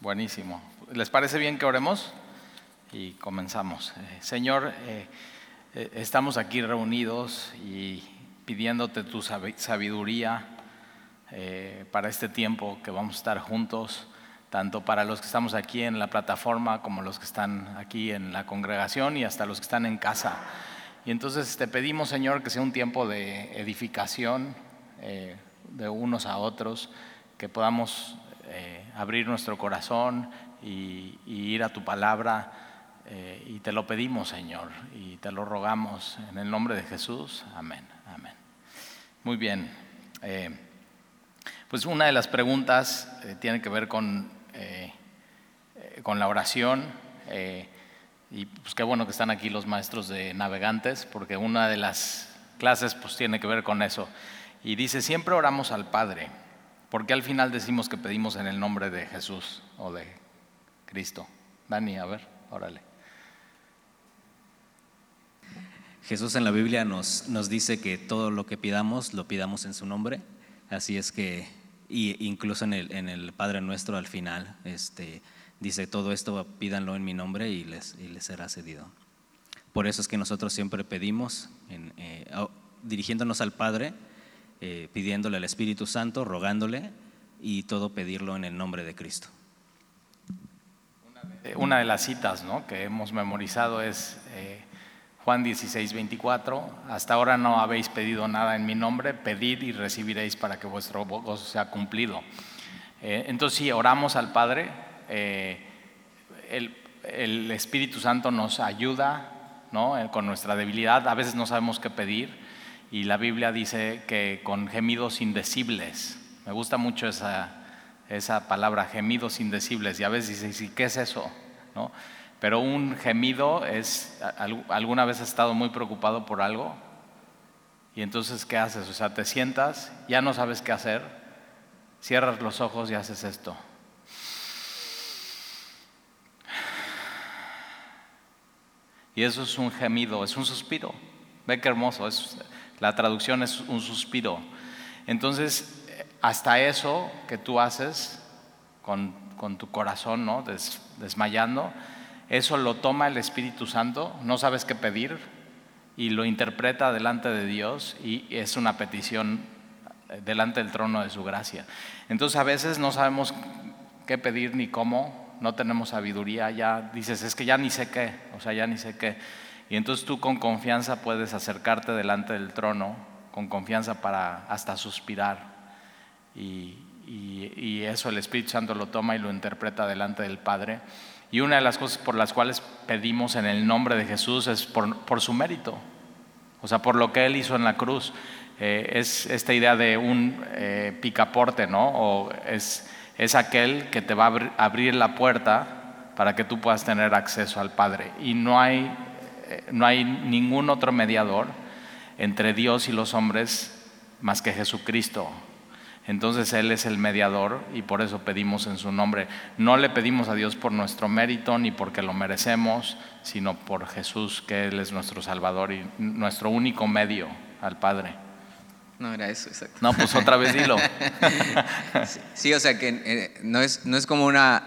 Buenísimo. ¿Les parece bien que oremos? Y comenzamos. Eh, Señor, eh, eh, estamos aquí reunidos y pidiéndote tu sabiduría para este tiempo que vamos a estar juntos, tanto para los que estamos aquí en la plataforma como los que están aquí en la congregación y hasta los que están en casa. Y entonces te pedimos, Señor, que sea un tiempo de edificación de unos a otros, que podamos abrir nuestro corazón y, ir a tu palabra. Eh, y te lo pedimos, Señor, y te lo rogamos en el nombre de Jesús. Amén. Amén. Muy bien. Eh, pues una de las preguntas eh, tiene que ver con, con la oración. y pues qué bueno que están aquí los maestros de navegantes, porque una de las clases pues tiene que ver con eso. Y dice, siempre oramos al Padre ¿Por qué al final decimos que pedimos en el nombre de Jesús o de Cristo? Dani, a ver, órale. Jesús en la Biblia nos, nos dice que todo lo que pidamos lo pidamos en su nombre. Así es que, y incluso en el, en el Padre Nuestro al final, este, dice todo esto pídanlo en mi nombre y les, y les será cedido. Por eso es que nosotros siempre pedimos, eh, dirigiéndonos al Padre, eh, pidiéndole al Espíritu Santo, rogándole y todo pedirlo en el nombre de Cristo. Una de las citas ¿no? que hemos memorizado es eh, Juan 16, 24. Hasta ahora no habéis pedido nada en mi nombre, pedid y recibiréis para que vuestro gozo sea cumplido. Eh, entonces, si oramos al Padre, el, el, Espíritu Santo nos ayuda ¿no? con nuestra debilidad. A veces no sabemos qué pedir y la Biblia dice que con gemidos indecibles. Me gusta mucho esa, esa palabra, gemidos indecibles. Y a veces dices, ¿qué es eso? ¿No? Pero un gemido es, ¿alguna vez has estado muy preocupado por algo? Y entonces, ¿qué haces? O sea, te sientas, ya no sabes qué hacer, cierras los ojos y haces esto. Y eso es un gemido, es un suspiro. Ve qué hermoso, es, la traducción es un suspiro. Entonces, hasta eso que tú haces con, tu corazón, ¿no? desmayando, eso lo toma el Espíritu Santo, no sabes qué pedir y lo interpreta delante de Dios y es una petición eh, delante del trono de su gracia. Entonces a veces no sabemos qué pedir ni cómo, no tenemos sabiduría, ya dices, es que ya ni sé qué, o sea, ya ni sé qué. Y entonces tú con confianza puedes acercarte delante del trono, con confianza para hasta suspirar. Y, eso el Espíritu Santo lo toma y lo interpreta delante del Padre. Y una de las cosas por las cuales pedimos en el nombre de Jesús es por, su mérito, o sea, por lo que Él hizo en la cruz. Eh, es esta idea de un eh, picaporte, ¿no? O es, es aquel que te va a abrir la puerta para que tú puedas tener acceso al Padre. Y no hay no hay ningún otro mediador entre Dios y los hombres más que Jesucristo. Entonces Él es el mediador y por eso pedimos en su nombre. No le pedimos a Dios por nuestro mérito ni porque lo merecemos, sino por Jesús, que Él es nuestro Salvador y nuestro único medio al Padre. No era eso, exacto. No, pues otra vez dilo. sí, o sea que eh, no, es, no es como una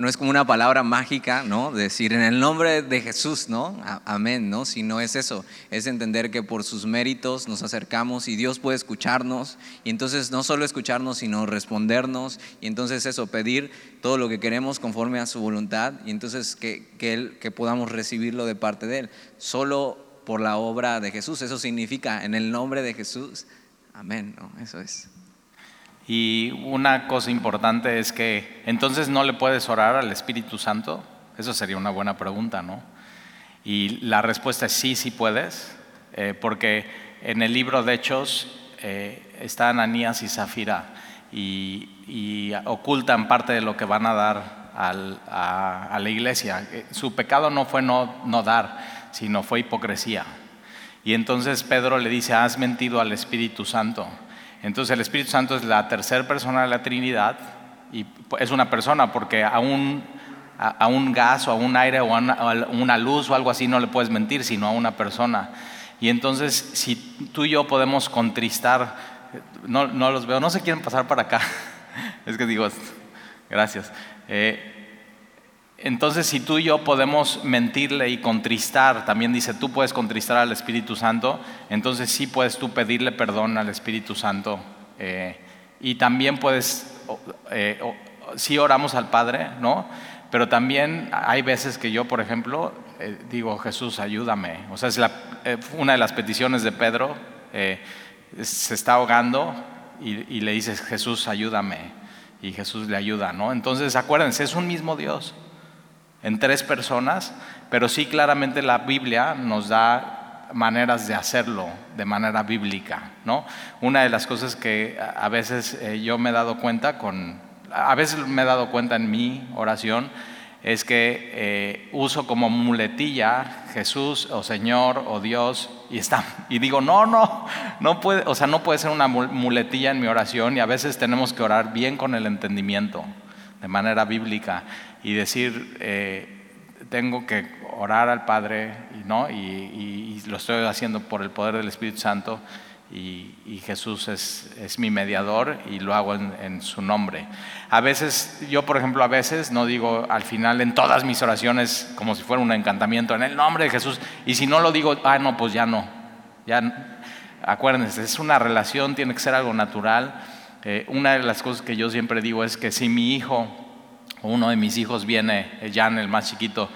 no es como una palabra mágica, ¿no? Decir en el nombre de Jesús, ¿no? Amén, ¿no? Sino es eso, es entender que por sus méritos nos acercamos y Dios puede escucharnos y entonces no solo escucharnos, sino respondernos y entonces eso, pedir todo lo que queremos conforme a su voluntad y entonces que, que, él, que podamos recibirlo de parte de Él, solo por la obra de Jesús. Eso significa en el nombre de Jesús. Amén, ¿no? Eso es. Y una cosa importante es que entonces no le puedes orar al Espíritu Santo. Eso sería una buena pregunta, ¿no? Y la respuesta es sí, sí puedes, eh, porque en el libro de Hechos eh, están Anías y Zafira y, ocultan parte de lo que van a dar a, la iglesia. Eh, su pecado no fue no, no dar, sino fue hipocresía. Y entonces Pedro le dice, has mentido al Espíritu Santo. Entonces el Espíritu Santo es la tercera persona de la Trinidad y es una persona porque a un, a, un gas o a un aire o a una, luz o algo así no le puedes mentir, sino a una persona. Y entonces si tú y yo podemos contristar, no, no los veo, no se quieren pasar para acá, es que digo, Gracias. Eh, entonces, si tú y yo podemos mentirle y contristar, también dice, tú puedes contristar al Espíritu Santo, entonces sí puedes tú pedirle perdón al Espíritu Santo. Eh, y también puedes, eh, sí oramos al Padre, ¿no? Pero también hay veces que yo, por ejemplo, eh, digo, Jesús, ayúdame. O sea, es una de las peticiones de Pedro, se está ahogando y, y le dices, Jesús, ayúdame. Y Jesús le ayuda, ¿no? Entonces, acuérdense, es un mismo Dios en tres personas, pero sí claramente la Biblia nos da maneras de hacerlo de manera bíblica, ¿no? Una de las cosas que a veces eh, yo me he dado cuenta con, a veces me he dado cuenta en mi oración, es que eh, uso como muletilla Jesús o Señor o Dios y está y digo no no no puede o sea no puede ser una muletilla en mi oración y a veces tenemos que orar bien con el entendimiento de manera bíblica y decir, eh, tengo que orar al Padre, y, ¿no? Y, lo estoy haciendo por el poder del Espíritu Santo, y, Jesús es, es, mi mediador y lo hago en, su nombre. A veces, yo por ejemplo, a veces no digo al final en todas mis oraciones como si fuera un encantamiento, en el nombre de Jesús, y si no lo digo, ah, no, pues ya no. Ya, acuérdense, es una relación, tiene que ser algo natural. Eh, una de las cosas que yo siempre digo es que si mi hijo uno de mis hijos viene, Jan, el más chiquito,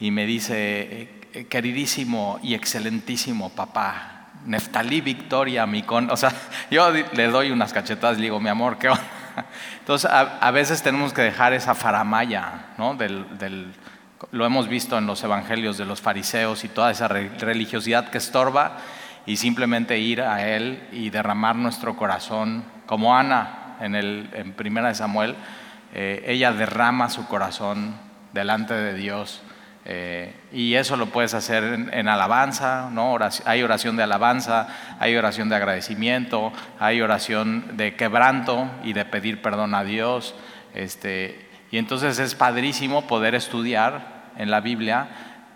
y me dice, eh, queridísimo y excelentísimo papá, Neftalí Victoria, mi con... O sea, yo le doy unas cachetadas le digo, mi amor, ¿qué onda? Entonces, a, veces tenemos que dejar esa faramaya, ¿no? Del, lo hemos visto en los evangelios de los fariseos y toda esa religiosidad que estorba y simplemente ir a Él y derramar nuestro corazón, como Ana en, el, en Primera de Samuel, eh, ella derrama su corazón delante de Dios. Eh, y eso lo puedes hacer en, alabanza, ¿no? hay oración de alabanza, hay oración de agradecimiento, hay oración de quebranto y de pedir perdón a Dios. Este, y entonces es padrísimo poder estudiar en la Biblia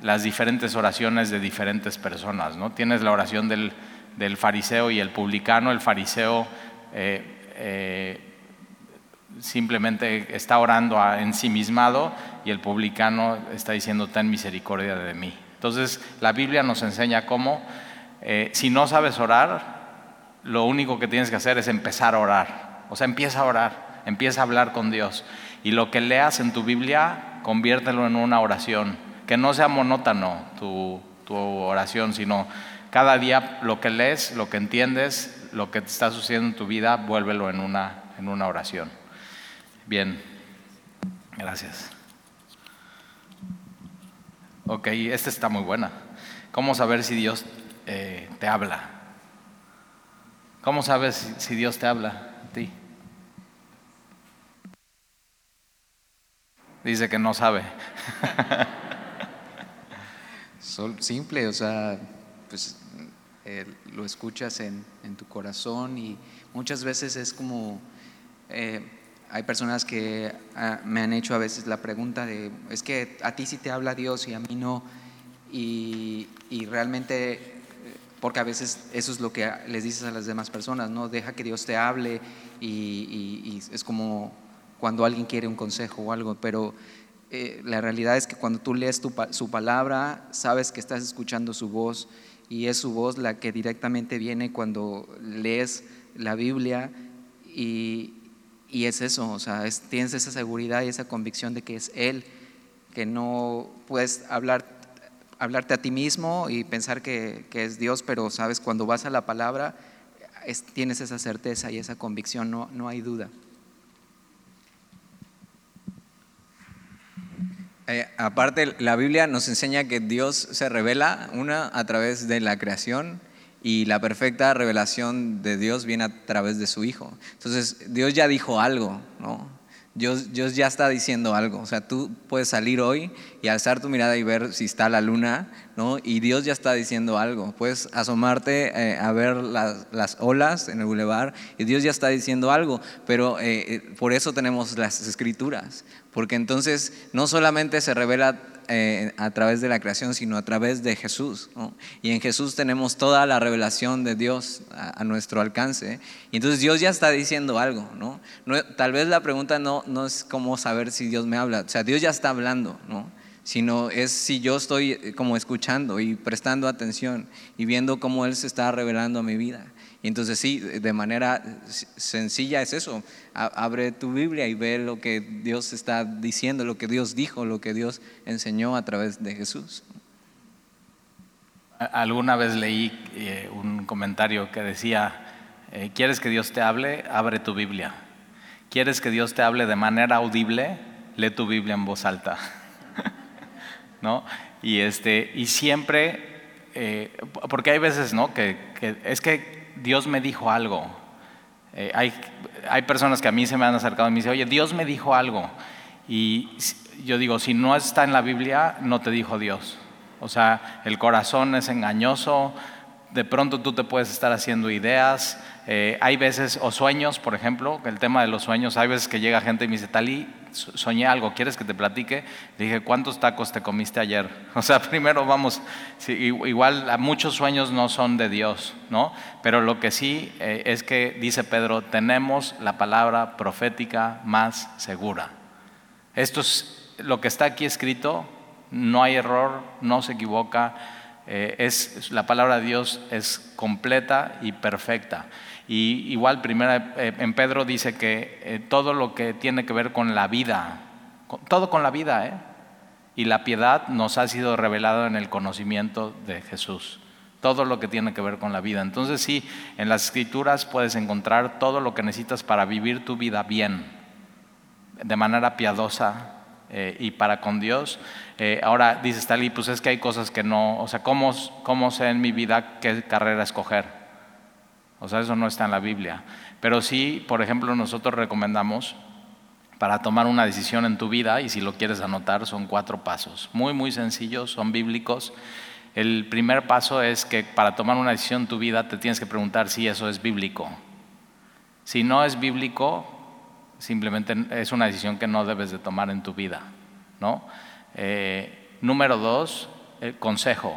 las diferentes oraciones de diferentes personas. ¿no? Tienes la oración del, fariseo y el publicano. El fariseo eh, simplemente está orando ensimismado y el publicano está diciendo, ten misericordia de mí. Entonces, la Biblia nos enseña cómo, eh, si no sabes orar, lo único que tienes que hacer es empezar a orar. O sea, empieza a orar, empieza a hablar con Dios. Y lo que leas en tu Biblia, conviértelo en una oración. Que no sea monótono tu, oración, sino cada día lo que lees, lo que entiendes, lo que te está sucediendo en tu vida, vuélvelo en una oración. Bien, gracias. Ok, esta está muy buena. ¿Cómo saber si Dios eh, te habla? ¿Cómo sabes si Dios te habla a ti? Dice que no sabe. Simple, o sea, pues eh, lo escuchas en, tu corazón y muchas veces es como eh, hay personas que ah, me han hecho a veces la pregunta de, es que a ti sí te habla Dios y a mí no, y, realmente, porque a veces eso es lo que les dices a las demás personas, ¿no? Deja que Dios te hable y, es como cuando alguien quiere un consejo o algo, pero eh, la realidad es que cuando tú lees su palabra, sabes que estás escuchando su voz y es su voz la que directamente viene cuando lees la Biblia y, y es eso, o sea, tienes esa seguridad y esa convicción de que es Él, que no puedes hablar, hablarte a ti mismo y pensar que, es Dios, pero sabes, cuando vas a la palabra, tienes esa certeza y esa convicción, no, no hay duda. Eh, aparte, la Biblia nos enseña que Dios se revela, una, a través de la creación, y la perfecta revelación de Dios viene a través de su Hijo. Entonces, Dios ya dijo algo, ¿no? Dios, Dios, ya está diciendo algo. O sea, tú puedes salir hoy y alzar tu mirada y ver si está la luna, ¿no? Y Dios ya está diciendo algo. Puedes asomarte eh, a ver las, las, olas en el bulevar y Dios ya está diciendo algo. Pero eh, eh, por eso tenemos las escrituras. Porque entonces no solamente se revela eh, a través de la creación, sino a través de Jesús. Y en Jesús tenemos toda la revelación de Dios a, nuestro alcance. Y entonces Dios ya está diciendo algo. ¿no? tal vez la pregunta no, no es cómo saber si Dios me habla. O sea, Dios ya está hablando. ¿no? sino es si yo estoy eh, como escuchando y prestando atención y viendo cómo Él se está revelando a mi vida. Y entonces sí, de manera sencilla es eso, abre tu Biblia y ve lo que Dios está diciendo, lo que Dios dijo, lo que Dios enseñó a través de Jesús. Alguna vez leí eh, un comentario que decía, eh, ¿quieres que Dios te hable? Abre tu Biblia. ¿Quieres que Dios te hable de manera audible? Lee tu Biblia en voz alta. ¿No? Y, este, y siempre, eh, porque hay veces, ¿no? Que, es que Dios me dijo algo. Eh, hay, hay, personas que a mí se me han acercado y me dicen, oye, Dios me dijo algo. Y yo digo, si no está en la Biblia, no te dijo Dios. O sea, el corazón es engañoso, de pronto tú te puedes estar haciendo ideas. Eh, hay veces, o sueños, por ejemplo, el tema de los sueños, hay veces que llega gente y me dice, Talí, soñé algo, ¿quieres que te platique? Le dije, ¿cuántos tacos te comiste ayer? O sea, primero vamos, igual muchos sueños no son de Dios, ¿no? Pero lo que sí eh, es que, dice Pedro, tenemos la palabra profética más segura. Esto es lo que está aquí escrito, no hay error, no se equivoca, eh, es, la palabra de Dios es completa y perfecta. Y igual, primera, eh, en Pedro dice que eh, todo lo que tiene que ver con la vida, todo con la vida, ¿eh? y la piedad nos ha sido revelado en el conocimiento de Jesús. Todo lo que tiene que ver con la vida. Entonces sí, en las escrituras puedes encontrar todo lo que necesitas para vivir tu vida bien, de manera piadosa y para con Dios. ahora dice Stalin, pues es que hay cosas que no, o sea, ¿cómo, ¿cómo sé en mi vida qué carrera escoger? O sea, eso no está en la Biblia. Pero sí, por ejemplo, nosotros recomendamos para tomar una decisión en tu vida, y si lo quieres anotar, son cuatro pasos. Muy, muy sencillos, son bíblicos. El primer paso es que para tomar una decisión en tu vida te tienes que preguntar si eso es bíblico. Si no es bíblico, simplemente es una decisión que no debes de tomar en tu vida. ¿no? Eh, número dos, el consejo.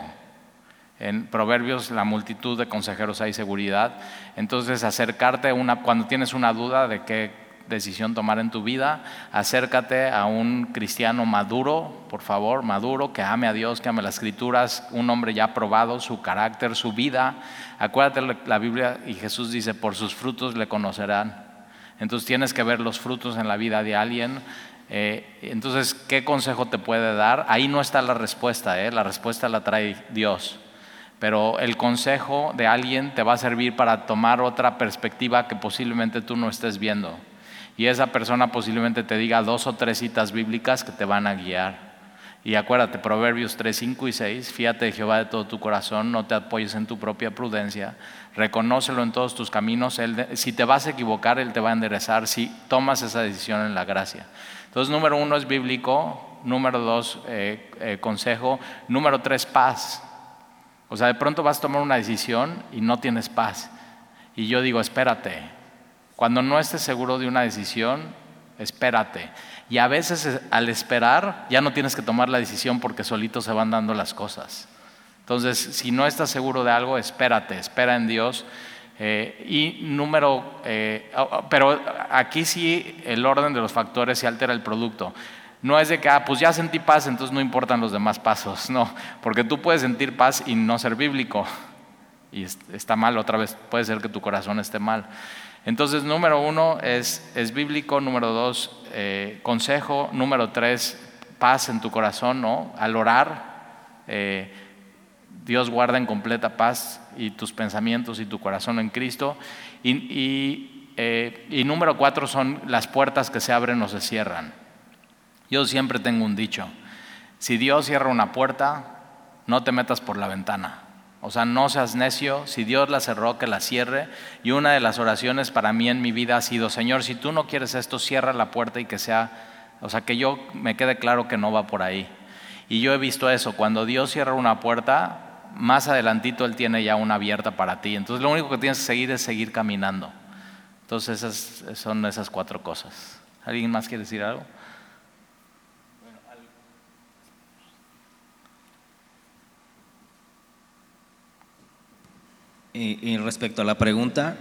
En Proverbios, la multitud de consejeros hay seguridad. Entonces, acercarte una, cuando tienes una duda de qué decisión tomar en tu vida, acércate a un cristiano maduro, por favor, maduro, que ame a Dios, que ame las escrituras, un hombre ya probado, su carácter, su vida. Acuérdate la Biblia y Jesús dice, por sus frutos le conocerán. Entonces tienes que ver los frutos en la vida de alguien. Eh, entonces, ¿qué consejo te puede dar? Ahí no está la respuesta, ¿eh? la respuesta la trae Dios pero el consejo de alguien te va a servir para tomar otra perspectiva que posiblemente tú no estés viendo. Y esa persona posiblemente te diga dos o tres citas bíblicas que te van a guiar. Y acuérdate, Proverbios 3, 5 y 6, fíjate de Jehová de todo tu corazón, no te apoyes en tu propia prudencia, reconócelo en todos tus caminos, él, si te vas a equivocar, Él te va a enderezar, si tomas esa decisión en la gracia. Entonces, número uno es bíblico, número dos, eh, eh, consejo, número tres, paz. O sea, de pronto vas a tomar una decisión y no tienes paz. Y yo digo, espérate. Cuando no estés seguro de una decisión, espérate. Y a veces eh, al esperar ya no tienes que tomar la decisión porque solito se van dando las cosas. Entonces, si no estás seguro de algo, espérate, espera en Dios. Eh, y número, eh, pero aquí sí el orden de los factores se altera el producto. No es de que, ah, pues ya sentí paz, entonces no importan los demás pasos. No, porque tú puedes sentir paz y no ser bíblico. Y está mal otra vez, puede ser que tu corazón esté mal. Entonces, número uno es, es bíblico, número dos, eh, consejo, número tres, paz en tu corazón, ¿no? Al orar, eh, Dios guarda en completa paz y tus pensamientos y tu corazón en Cristo. Y, y, eh, y número cuatro son las puertas que se abren o se cierran. Yo siempre tengo un dicho, si Dios cierra una puerta, no te metas por la ventana. O sea, no seas necio, si Dios la cerró, que la cierre. Y una de las oraciones para mí en mi vida ha sido, Señor, si tú no quieres esto, cierra la puerta y que sea, o sea, que yo me quede claro que no va por ahí. Y yo he visto eso, cuando Dios cierra una puerta, más adelantito Él tiene ya una abierta para ti. Entonces lo único que tienes que seguir es seguir caminando. Entonces esas son esas cuatro cosas. ¿Alguien más quiere decir algo? Y, respecto a la pregunta,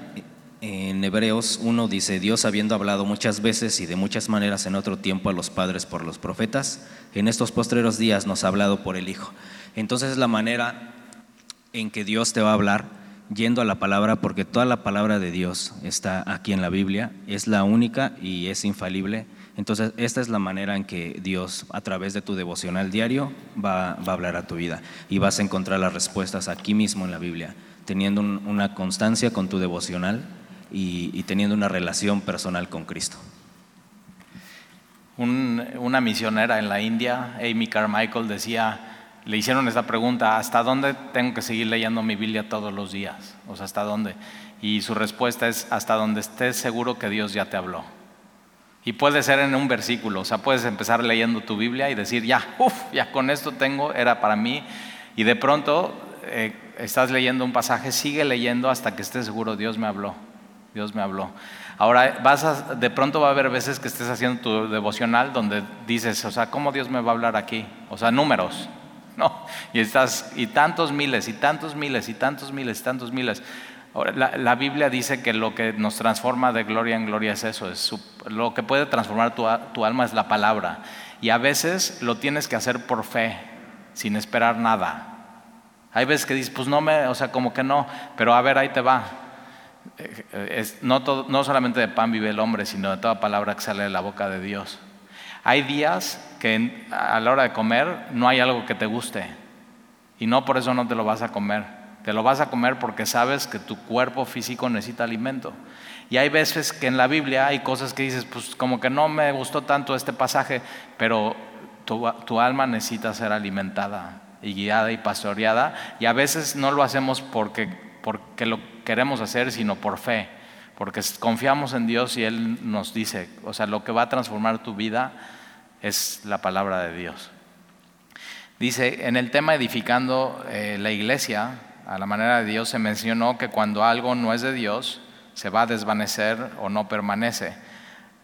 en Hebreos 1 dice, Dios habiendo hablado muchas veces y de muchas maneras en otro tiempo a los padres por los profetas, en estos postreros días nos ha hablado por el Hijo. Entonces es la manera en que Dios te va a hablar yendo a la palabra, porque toda la palabra de Dios está aquí en la Biblia, es la única y es infalible. Entonces, esta es la manera en que Dios, a través de tu devocional diario, va, a hablar a tu vida y vas a encontrar las respuestas aquí mismo en la Biblia, teniendo una constancia con tu devocional y, teniendo una relación personal con Cristo. una misionera en la India, Amy Carmichael, decía, le hicieron esta pregunta, ¿hasta dónde tengo que seguir leyendo mi Biblia todos los días? O sea, ¿hasta dónde? Y su respuesta es, hasta donde estés seguro que Dios ya te habló. Y puede ser en un versículo, o sea, puedes empezar leyendo tu Biblia y decir, ya, uff, ya con esto tengo, era para mí. Y de pronto eh, estás leyendo un pasaje, sigue leyendo hasta que estés seguro, Dios me habló, Dios me habló. Ahora, vas de pronto va a haber veces que estés haciendo tu devocional donde dices, o sea, ¿cómo Dios me va a hablar aquí? O sea, números, ¿no? Y estás, y tantos miles, y tantos miles, y tantos miles, y tantos miles. La, Biblia dice que lo que nos transforma de gloria en gloria es eso, es lo que puede transformar tu, tu, alma es la palabra. Y a veces lo tienes que hacer por fe, sin esperar nada. Hay veces que dices, pues no me, o sea, como que no, pero a ver, ahí te va. Eh, es, no, no solamente de pan vive el hombre, sino de toda palabra que sale de la boca de Dios. Hay días que a la hora de comer no hay algo que te guste y no por eso no te lo vas a comer. Te lo vas a comer porque sabes que tu cuerpo físico necesita alimento. Y hay veces que en la Biblia hay cosas que dices, pues como que no me gustó tanto este pasaje, pero tu, alma necesita ser alimentada y guiada y pastoreada. Y a veces no lo hacemos porque, porque lo queremos hacer, sino por fe porque confiamos en Dios y Él nos dice, o sea, lo que va a transformar tu vida es la palabra de Dios. Dice, en el tema edificando eh, la iglesia, a la manera de Dios se mencionó que cuando algo no es de Dios, se va a desvanecer o no permanece.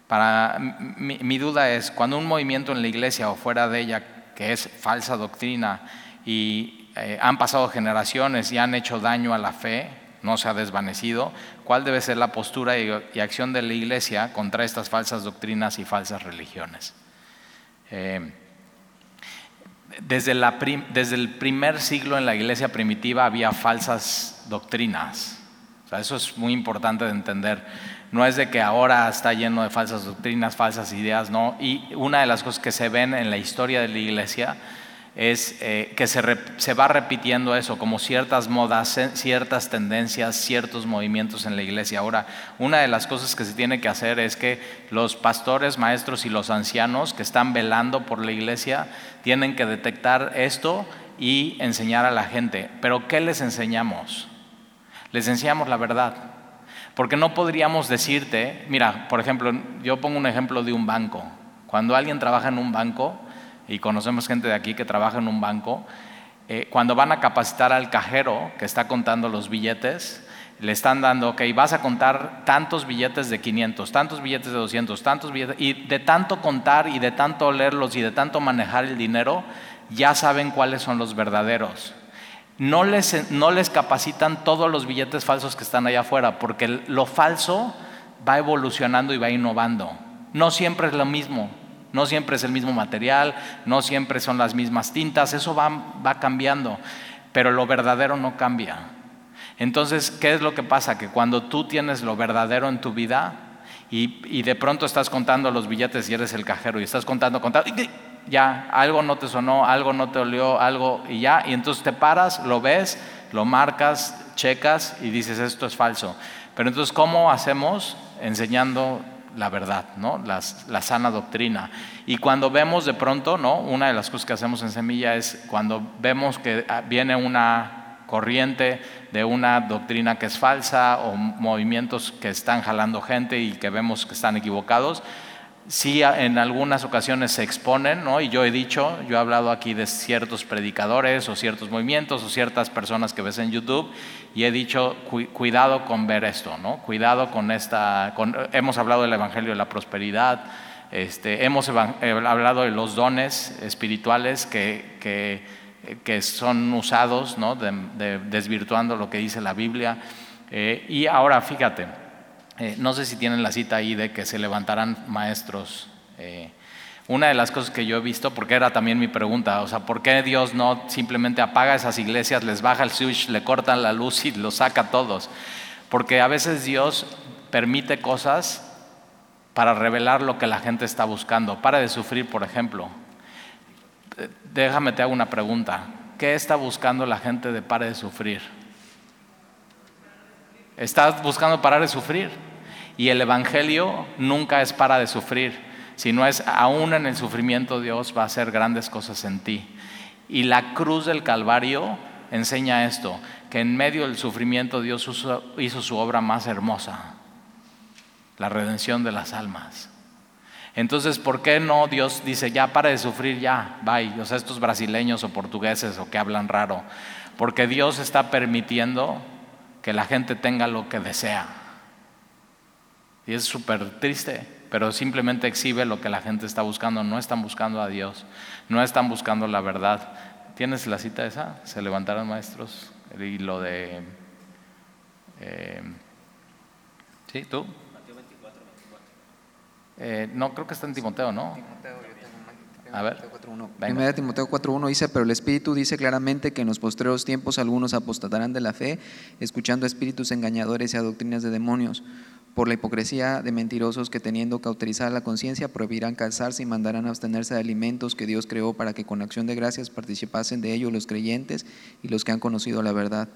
Para, mi, duda es, cuando un movimiento en la iglesia o fuera de ella, que es falsa doctrina, y eh, han pasado generaciones y han hecho daño a la fe, no se ha desvanecido, cuál debe ser la postura y, acción de la iglesia contra estas falsas doctrinas y falsas religiones. Eh, desde, el primer siglo en la iglesia primitiva había falsas doctrinas. eso es muy importante de entender. No es de que ahora está lleno de falsas doctrinas, falsas ideas, no. Y una de las cosas que se ven en la historia de la iglesia es eh, que se, va repitiendo eso, como ciertas modas, ciertas tendencias, ciertos movimientos en la iglesia. Ahora, una de las cosas que se tiene que hacer es que los pastores, maestros y los ancianos que están velando por la iglesia tienen que detectar esto y enseñar a la gente. Pero ¿qué les enseñamos? Les enseñamos la verdad. Porque no podríamos decirte, mira, por ejemplo, yo pongo un ejemplo de un banco. Cuando alguien trabaja en un banco, y conocemos gente de aquí que trabaja en un banco, eh, cuando van a capacitar al cajero que está contando los billetes, le están dando, ok, vas a contar tantos billetes de 500, tantos billetes de 200, tantos billetes, y de tanto contar y de tanto leerlos y de tanto manejar el dinero, ya saben cuáles son los verdaderos. No les, no les capacitan todos los billetes falsos que están allá afuera, porque lo falso va evolucionando y va innovando. No siempre es lo mismo. No siempre es el mismo material, no siempre son las mismas tintas, eso va, cambiando, pero lo verdadero no cambia. Entonces, ¿qué es lo que pasa? Que cuando tú tienes lo verdadero en tu vida y, de pronto estás contando los billetes y eres el cajero y estás contando, contando, ya, algo no te sonó, algo no te olió, algo y ya, y entonces te paras, lo ves, lo marcas, checas y dices esto es falso. Pero entonces, ¿cómo hacemos? Enseñando la verdad, ¿no? la sana doctrina. Y cuando vemos de pronto, ¿no? una de las cosas que hacemos en Semilla es cuando vemos que ah, viene una corriente de una doctrina que es falsa o movimientos que están jalando gente y que vemos que están equivocados, sí en algunas ocasiones se exponen, ¿no? y yo he dicho, yo he hablado aquí de ciertos predicadores o ciertos movimientos o ciertas personas que ves en YouTube, y he dicho, cuidado con ver esto, ¿no? cuidado con esta, hemos hablado del Evangelio de la Prosperidad, este, hemos hablado de los dones espirituales que, eh, que son usados, ¿no? desvirtuando lo que dice la Biblia. Eh, y ahora, fíjate, no sé si tienen la cita ahí de que se levantarán maestros. una de las cosas que yo he visto, porque era también mi pregunta, o sea, ¿por qué Dios no simplemente apaga esas iglesias, les baja el switch, le cortan la luz y los saca a todos? Porque a veces Dios permite cosas para revelar lo que la gente está buscando. Para de sufrir, por ejemplo. Déjame te hago una pregunta. ¿Qué está buscando la gente de pare de sufrir? Estás buscando parar de sufrir. Y el Evangelio nunca es para de sufrir, sino es aún en el sufrimiento Dios va a hacer grandes cosas en ti. Y la cruz del Calvario enseña esto, que en medio del sufrimiento Dios hizo su obra más hermosa, la redención de las almas. Entonces, ¿por qué no Dios dice, ya para de sufrir, ya, bye? O sea, estos brasileños o portugueses o que hablan raro. Porque Dios está permitiendo que la gente tenga lo que desea. Y es súper triste, pero simplemente exhibe lo que la gente está buscando. No están buscando a Dios, no están buscando la verdad. ¿Tienes la cita esa? Se levantaron maestros y lo de... Eh, ¿Sí? ¿Tú? Eh, no, creo que está en Timoteo, ¿no? Timoteo, A ver. Primera Timoteo 4.1 dice, pero el Espíritu dice claramente que en los postreros tiempos algunos apostatarán de la fe, escuchando espíritus engañadores y a doctrinas de demonios, por la hipocresía de mentirosos que teniendo cauterizar la conciencia prohibirán calzarse y mandarán abstenerse de alimentos que Dios creó para que con acción de gracias participasen de ellos los creyentes y los que han conocido la verdad.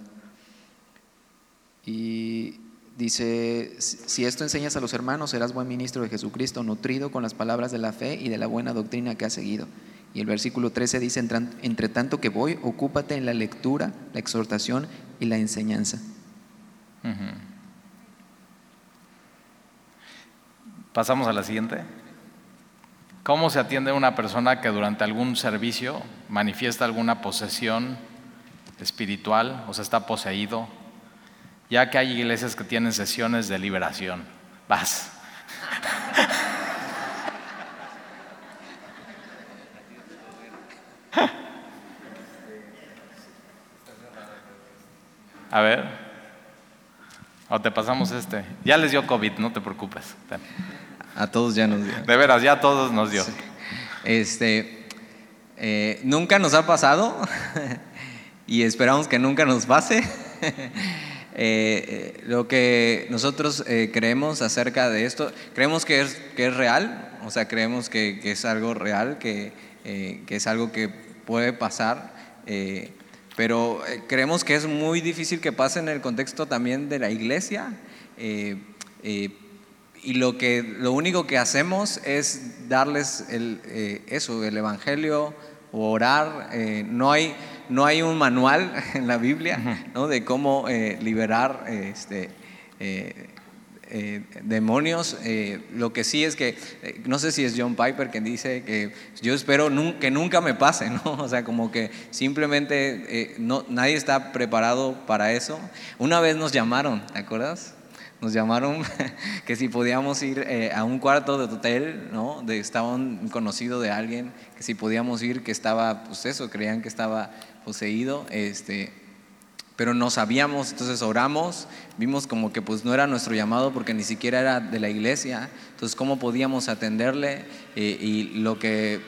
Y Dice, si esto enseñas a los hermanos, serás buen ministro de Jesucristo, nutrido con las palabras de la fe y de la buena doctrina que has seguido. Y el versículo 13 dice, entre tanto que voy, ocúpate en la lectura, la exhortación y la enseñanza. Pasamos a la siguiente. ¿Cómo se atiende a una persona que durante algún servicio manifiesta alguna posesión espiritual, o sea, está poseído, ya que hay iglesias que tienen sesiones de liberación. Vas. A ver. O te pasamos este. Ya les dio COVID, no te preocupes. A todos ya nos dio. De veras, ya a todos nos dio. Este, eh, nunca nos ha pasado y esperamos que nunca nos pase. Eh, lo que nosotros eh, creemos acerca de esto, creemos que es, que es real, o sea, creemos que, es algo real, que, eh, que, es algo que puede pasar, pero creemos que es muy difícil que pase en el contexto también de la iglesia. y lo, que, lo único que hacemos es darles el, eso, el Evangelio, o orar. no hay no hay un manual en la Biblia ¿no? de cómo eh, liberar este, eh, eh, demonios. lo que sí es que, no sé si es John Piper quien dice que yo espero que nunca me pase, ¿no? O sea, como que simplemente no, nadie está preparado para eso. Una vez nos llamaron, ¿te acuerdas? Nos llamaron que si podíamos ir a un cuarto de hotel, ¿no? De, estaba un conocido de alguien, que si podíamos ir, que estaba, pues eso, creían que estaba poseído, este, pero no sabíamos, entonces oramos, vimos como que pues no era nuestro llamado porque ni siquiera era de la iglesia, entonces cómo podíamos atenderle eh, y lo que,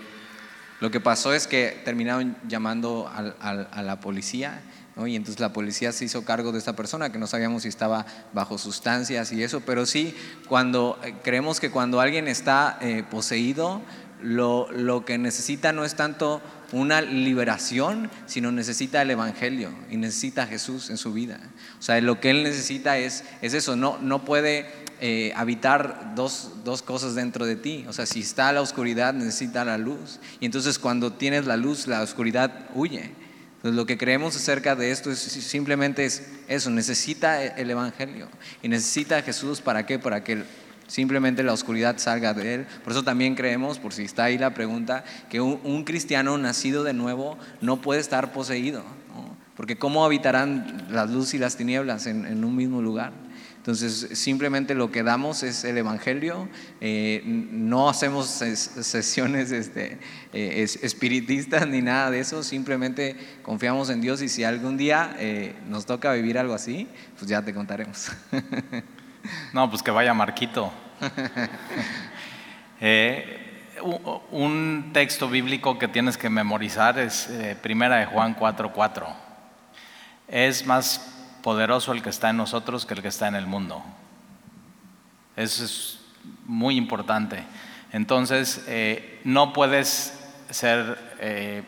lo que pasó es que terminaron llamando a la policía. Y entonces la policía se hizo cargo de esta persona que no sabíamos si estaba bajo sustancias y eso, pero sí, cuando eh, creemos que cuando alguien está eh, poseído, lo, lo que necesita no es tanto una liberación, sino necesita el Evangelio y necesita a Jesús en su vida. O sea, lo que él necesita es, es eso, no, no puede eh, habitar dos, dos, cosas dentro de ti. O sea, si está la oscuridad, necesita la luz. Y entonces cuando tienes la luz, la oscuridad huye. Entonces lo que creemos acerca de esto es simplemente es eso, necesita el Evangelio y necesita a Jesús para qué, para que simplemente la oscuridad salga de él. Por eso también creemos, por si está ahí la pregunta, que un, cristiano nacido de nuevo no puede estar poseído, porque ¿cómo habitarán las luces y las tinieblas en, un mismo lugar? Entonces, simplemente lo que damos es el Evangelio, eh, no hacemos sesiones este, eh, espiritistas ni nada de eso, simplemente confiamos en Dios y si algún día eh, nos toca vivir algo así, pues ya te contaremos. no, pues que vaya Marquito. un texto bíblico que tienes que memorizar es Primera de Juan 4:4. Es más poderoso el que está en nosotros que el que está en el mundo. Eso es muy importante. Entonces, eh, no puedes ser, eh,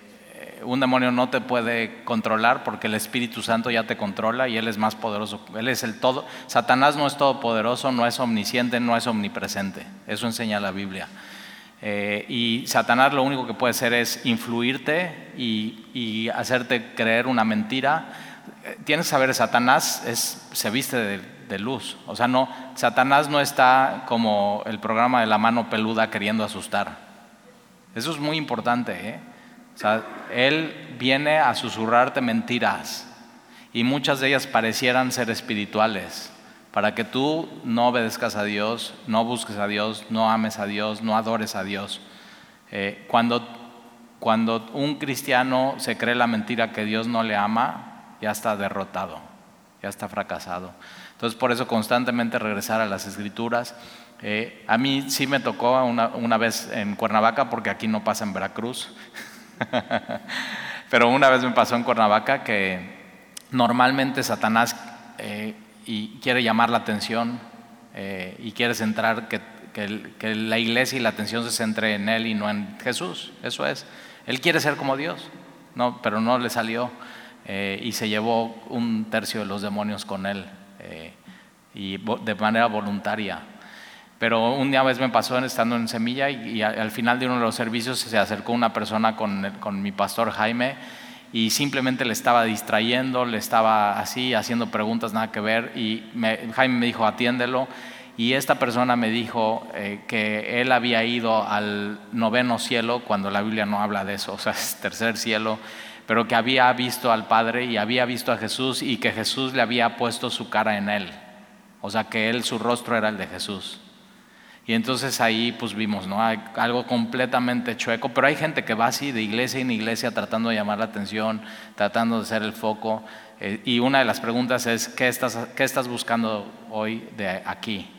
un demonio no te puede controlar porque el Espíritu Santo ya te controla y Él es más poderoso. Él es el todo. Satanás no es todopoderoso, no es omnisciente, no es omnipresente. Eso enseña la Biblia. Eh, y Satanás lo único que puede hacer es influirte y, hacerte creer una mentira tienes que saber, Satanás se viste de, luz. O sea, no, Satanás no está como el programa de la mano peluda queriendo asustar. Eso es muy importante. ¿eh? O sea, él viene a susurrarte mentiras y muchas de ellas parecieran ser espirituales para que tú no obedezcas a Dios, no busques a Dios, no ames a Dios, no adores a Dios. Eh, cuando, cuando un cristiano se cree la mentira que Dios no le ama, ya está derrotado, ya está fracasado. Entonces por eso constantemente regresar a las escrituras. Eh, a mí sí me tocó una, vez en Cuernavaca, porque aquí no pasa en Veracruz, pero una vez me pasó en Cuernavaca que normalmente Satanás eh, y quiere llamar la atención eh, y quiere centrar que, que la iglesia y la atención se centre en él y no en Jesús. Eso es. Él quiere ser como Dios, no, pero no le salió. Eh, y se llevó un tercio de los demonios con él eh, y de manera voluntaria. Pero un día vez me pasó estando en Semilla y, al final de uno de los servicios se acercó una persona con, con mi pastor Jaime y simplemente le estaba distrayendo, le estaba así haciendo preguntas nada que ver y Jaime me dijo atiéndelo y esta persona me dijo eh, que él había ido al noveno cielo cuando la Biblia no habla de eso, o sea, es tercer cielo pero que había visto al Padre y había visto a Jesús y que Jesús le había puesto su cara en él. O sea, que él, su rostro era el de Jesús. Y entonces ahí pues vimos, ¿no? algo completamente chueco, pero hay gente que va así de iglesia en iglesia tratando de llamar la atención, tratando de ser el foco. Eh, y una de las preguntas es, ¿qué estás, ¿qué estás buscando hoy de aquí?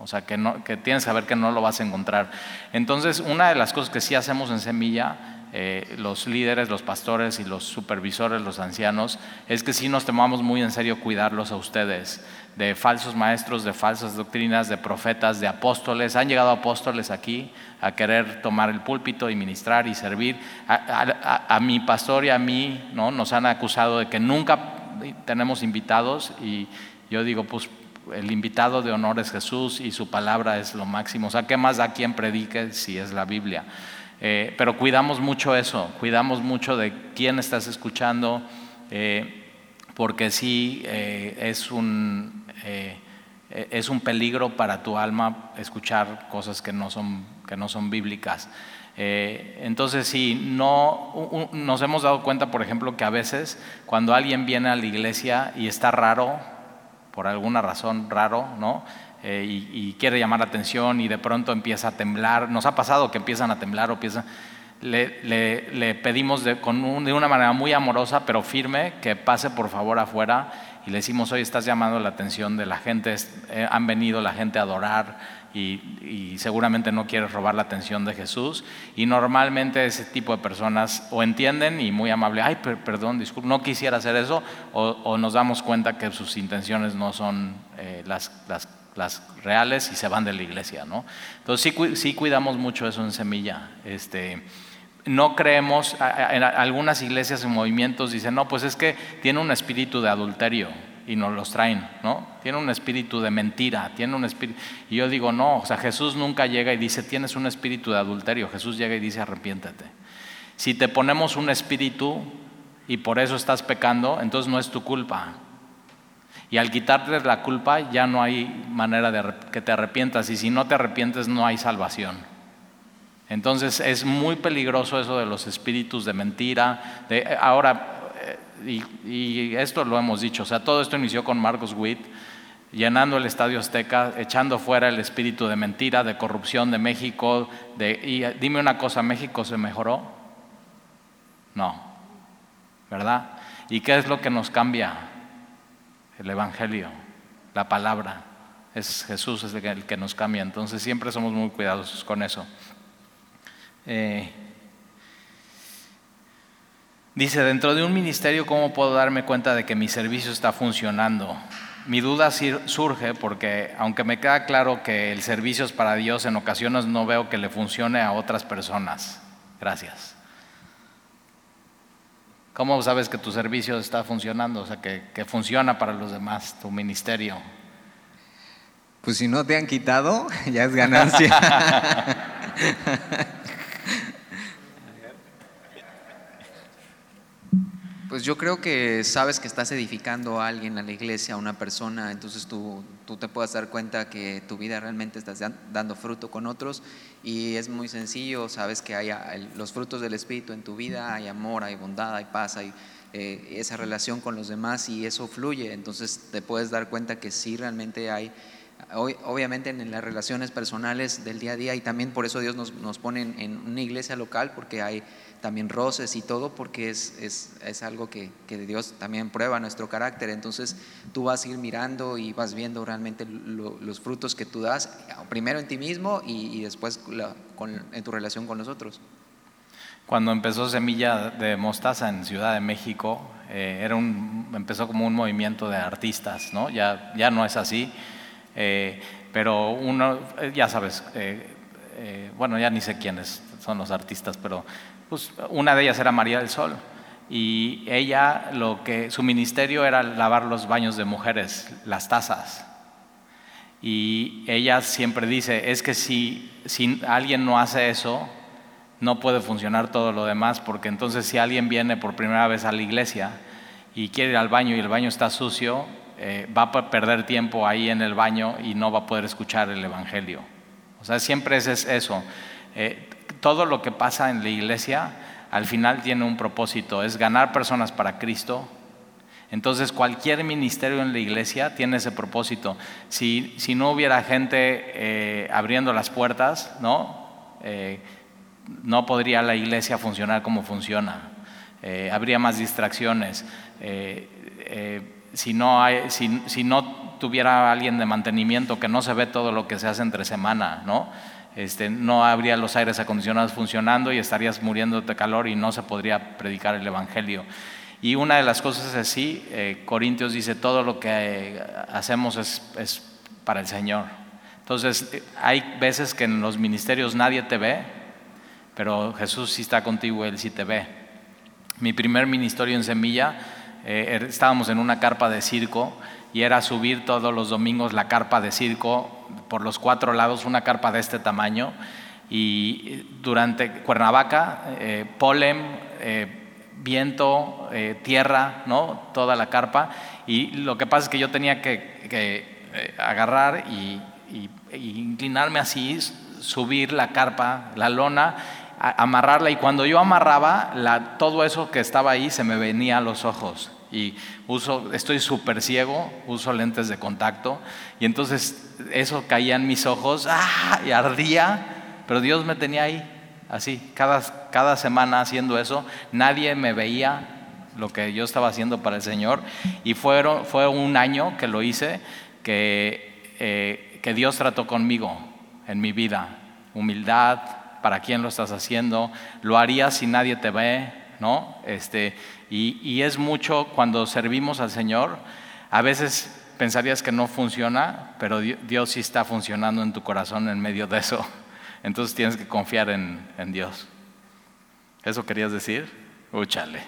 O sea, que, no, que tienes que saber que no lo vas a encontrar. Entonces, una de las cosas que sí hacemos en Semilla eh, los líderes, los pastores y los supervisores, los ancianos, es que sí nos tomamos muy en serio cuidarlos a ustedes de falsos maestros, de falsas doctrinas, de profetas, de apóstoles. Han llegado apóstoles aquí a querer tomar el púlpito y ministrar y servir. A, mi pastor y a mí ¿no? nos han acusado de que nunca tenemos invitados y yo digo, pues el invitado de honor es Jesús y su palabra es lo máximo. O sea, ¿qué más da quien predique si es la Biblia? Eh, pero cuidamos mucho eso, cuidamos mucho de quién estás escuchando, eh, porque sí eh, es, un, es un peligro para tu alma escuchar cosas que no son, que no son bíblicas. entonces, sí, no, nos hemos dado cuenta, por ejemplo, que a veces cuando alguien viene a la iglesia y está raro, por alguna razón raro, ¿no? Eh, y, quiere llamar la atención y de pronto empieza a temblar. Nos ha pasado que empiezan a temblar o empiezan... Le, le, pedimos de, con de una manera muy amorosa pero firme que pase por favor afuera y le decimos, hoy estás llamando la atención de la gente, eh, han venido la gente a adorar y, seguramente no quieres robar la atención de Jesús. Y normalmente ese tipo de personas o entienden y muy amable, ay, perdón, disculpe, no quisiera hacer eso, o, nos damos cuenta que sus intenciones no son eh, las, las las reales y se van de la iglesia, ¿no? Entonces sí, cuidamos mucho eso en Semilla. Este, no creemos, en algunas iglesias y movimientos dicen, no, pues es que tiene un espíritu de adulterio y nos los traen, ¿no? Tiene un espíritu de mentira, tiene un espíritu... Y yo digo, no, o sea, Jesús nunca llega y dice, tienes un espíritu de adulterio, Jesús llega y dice, arrepiéntete. Si te ponemos un espíritu y por eso estás pecando, entonces no es tu culpa, y al quitarte la culpa ya no hay manera de que te arrepientas y si no te arrepientes no hay salvación. Entonces es muy peligroso eso de los espíritus de mentira. De, ahora, eh, y, esto lo hemos dicho, o sea, todo esto inició con Marcos Witt, llenando el Estadio Azteca, echando fuera el espíritu de mentira, de corrupción de México. De, y dime una cosa, ¿México se mejoró? No, ¿verdad? ¿Y qué es lo que nos cambia? El Evangelio, la palabra. Es Jesús es el que nos cambia. Entonces siempre somos muy cuidadosos con eso. Eh, dice, dentro de un ministerio, ¿cómo puedo darme cuenta de que mi servicio está funcionando? Mi duda surge porque aunque me queda claro que el servicio es para Dios, en ocasiones no veo que le funcione a otras personas. Gracias. ¿Cómo sabes que tu servicio está funcionando? O sea, que, que funciona para los demás, tu ministerio. Pues si no te han quitado, ya es ganancia. Pues yo creo que sabes que estás edificando a alguien, a la iglesia, a una persona, entonces tú, tú te puedes dar cuenta que tu vida realmente estás dando fruto con otros y es muy sencillo, sabes que hay los frutos del Espíritu en tu vida, hay amor, hay bondad, hay paz, hay eh, esa relación con los demás y eso fluye, entonces te puedes dar cuenta que sí realmente hay obviamente en las relaciones personales del día a día y también por eso Dios nos, nos pone en una iglesia local porque hay también roces y todo, porque es, es, es algo que, que, Dios también prueba nuestro carácter. Entonces tú vas a ir mirando y vas viendo realmente los frutos que tú das, primero en ti mismo y, después con, en tu relación con los otros. Cuando empezó Semilla de Mostaza en Ciudad de México, eh, era un, empezó como un movimiento de artistas, ¿no? Ya, ya no es así, eh, pero uno, eh, ya sabes, bueno, ya ni sé quiénes son los artistas, pero pues una de ellas era María del Sol y ella lo que su ministerio era lavar los baños de mujeres, las tazas. Y ella siempre dice, es que si, si alguien no hace eso, no puede funcionar todo lo demás, porque entonces si alguien viene por primera vez a la iglesia y quiere ir al baño y el baño está sucio, eh, va a perder tiempo ahí en el baño y no va a poder escuchar el Evangelio. O sea, siempre es eso. Eh, todo lo que pasa en la iglesia al final tiene un propósito, es ganar personas para Cristo. Entonces cualquier ministerio en la iglesia tiene ese propósito. Si, si no hubiera gente eh, abriendo las puertas, ¿no? Eh, no podría la iglesia funcionar como funciona. Habría más distracciones. si, no hay, si, si no tuviera alguien de mantenimiento que no se ve todo lo que se hace entre semana, ¿no? Este, no habría los aires acondicionados funcionando y estarías muriendo de calor y no se podría predicar el Evangelio. Y una de las cosas es así, eh, Corintios dice, todo lo que eh, hacemos es, para el Señor. Entonces, eh, hay veces que en los ministerios nadie te ve, pero Jesús sí está contigo, Él sí te ve. Mi primer ministerio en Semilla, er, estábamos en una carpa de circo y era subir todos los domingos la carpa de circo por los cuatro lados, una carpa de este tamaño. Y durante Cuernavaca, eh, polen, eh, viento, eh, tierra, ¿no? toda la carpa. Y lo que pasa es que yo tenía que, agarrar y, inclinarme así, subir la carpa, la lona, amarrarla. Y cuando yo amarraba, todo eso que estaba ahí se me venía a los ojos y uso, estoy súper ciego, uso lentes de contacto y entonces eso caía en mis ojos ¡ah! y ardía, pero Dios me tenía ahí, así, cada, cada semana haciendo eso, nadie me veía lo que yo estaba haciendo para el Señor y fueron, fue un año que lo hice, que, eh, que Dios trató conmigo en mi vida, humildad, para quién lo estás haciendo, lo harías si nadie te ve, ¿no? Este, y, es mucho cuando servimos al Señor, a veces pensarías que no funciona, pero Dios sí está funcionando en tu corazón en medio de eso. Entonces tienes que confiar en, Dios. ¿Eso querías decir? Úchale.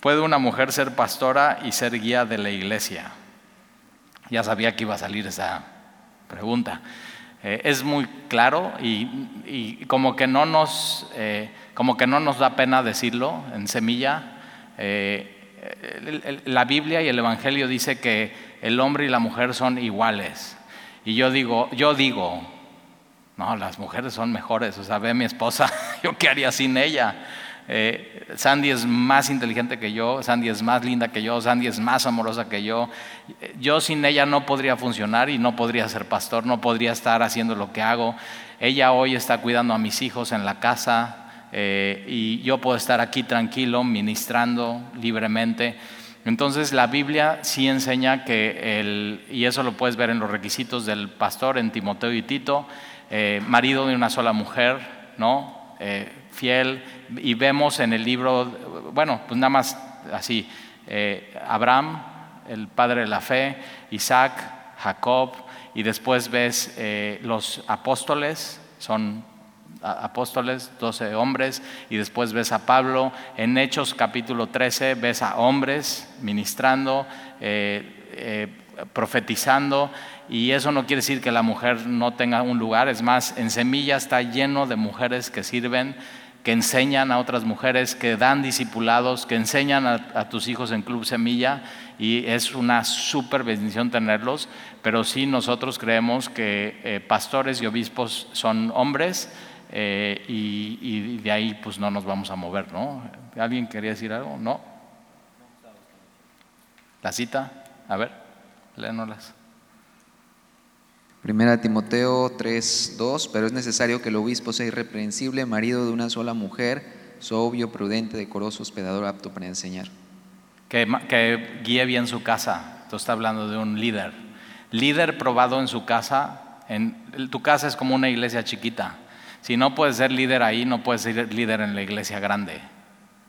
¿Puede una mujer ser pastora y ser guía de la iglesia? Ya sabía que iba a salir esa pregunta. Eh, es muy claro y, como, que no nos, eh, como que no nos da pena decirlo en semilla. Eh, la Biblia y el Evangelio dice que el hombre y la mujer son iguales. Y yo digo, yo digo, no, las mujeres son mejores. O sea, ve a mi esposa, yo qué haría sin ella. Eh, Sandy es más inteligente que yo, Sandy es más linda que yo, Sandy es más amorosa que yo. Yo sin ella no podría funcionar y no podría ser pastor, no podría estar haciendo lo que hago. Ella hoy está cuidando a mis hijos en la casa eh, y yo puedo estar aquí tranquilo, ministrando libremente. Entonces la Biblia sí enseña que, el, y eso lo puedes ver en los requisitos del pastor en Timoteo y Tito, eh, marido de una sola mujer, ¿no? Eh, fiel, y vemos en el libro, bueno, pues nada más así, Abraham, el padre de la fe, Isaac, Jacob, y después ves los apóstoles, son apóstoles, 12 hombres, y después ves a Pablo. En Hechos capítulo 13 ves a hombres ministrando, eh, eh, profetizando, y eso no quiere decir que la mujer no tenga un lugar, es más, en Semilla está lleno de mujeres que sirven que enseñan a otras mujeres, que dan discipulados, que enseñan a, tus hijos en Club Semilla y es una súper bendición tenerlos, pero sí nosotros creemos que eh, pastores y obispos son hombres eh, y, de ahí pues no nos vamos a mover, ¿no? ¿Alguien quería decir algo? ¿No? ¿La cita? A ver, léenolas. Primera Timoteo 3, 2, pero es necesario que el obispo sea irreprensible, marido de una sola mujer, sobrio, prudente, decoroso, hospedador, apto para enseñar. Que, que guíe bien su casa. Tú estás hablando de un líder. Líder probado en su casa. En, tu casa es como una iglesia chiquita. Si no puedes ser líder ahí, no puedes ser líder en la iglesia grande.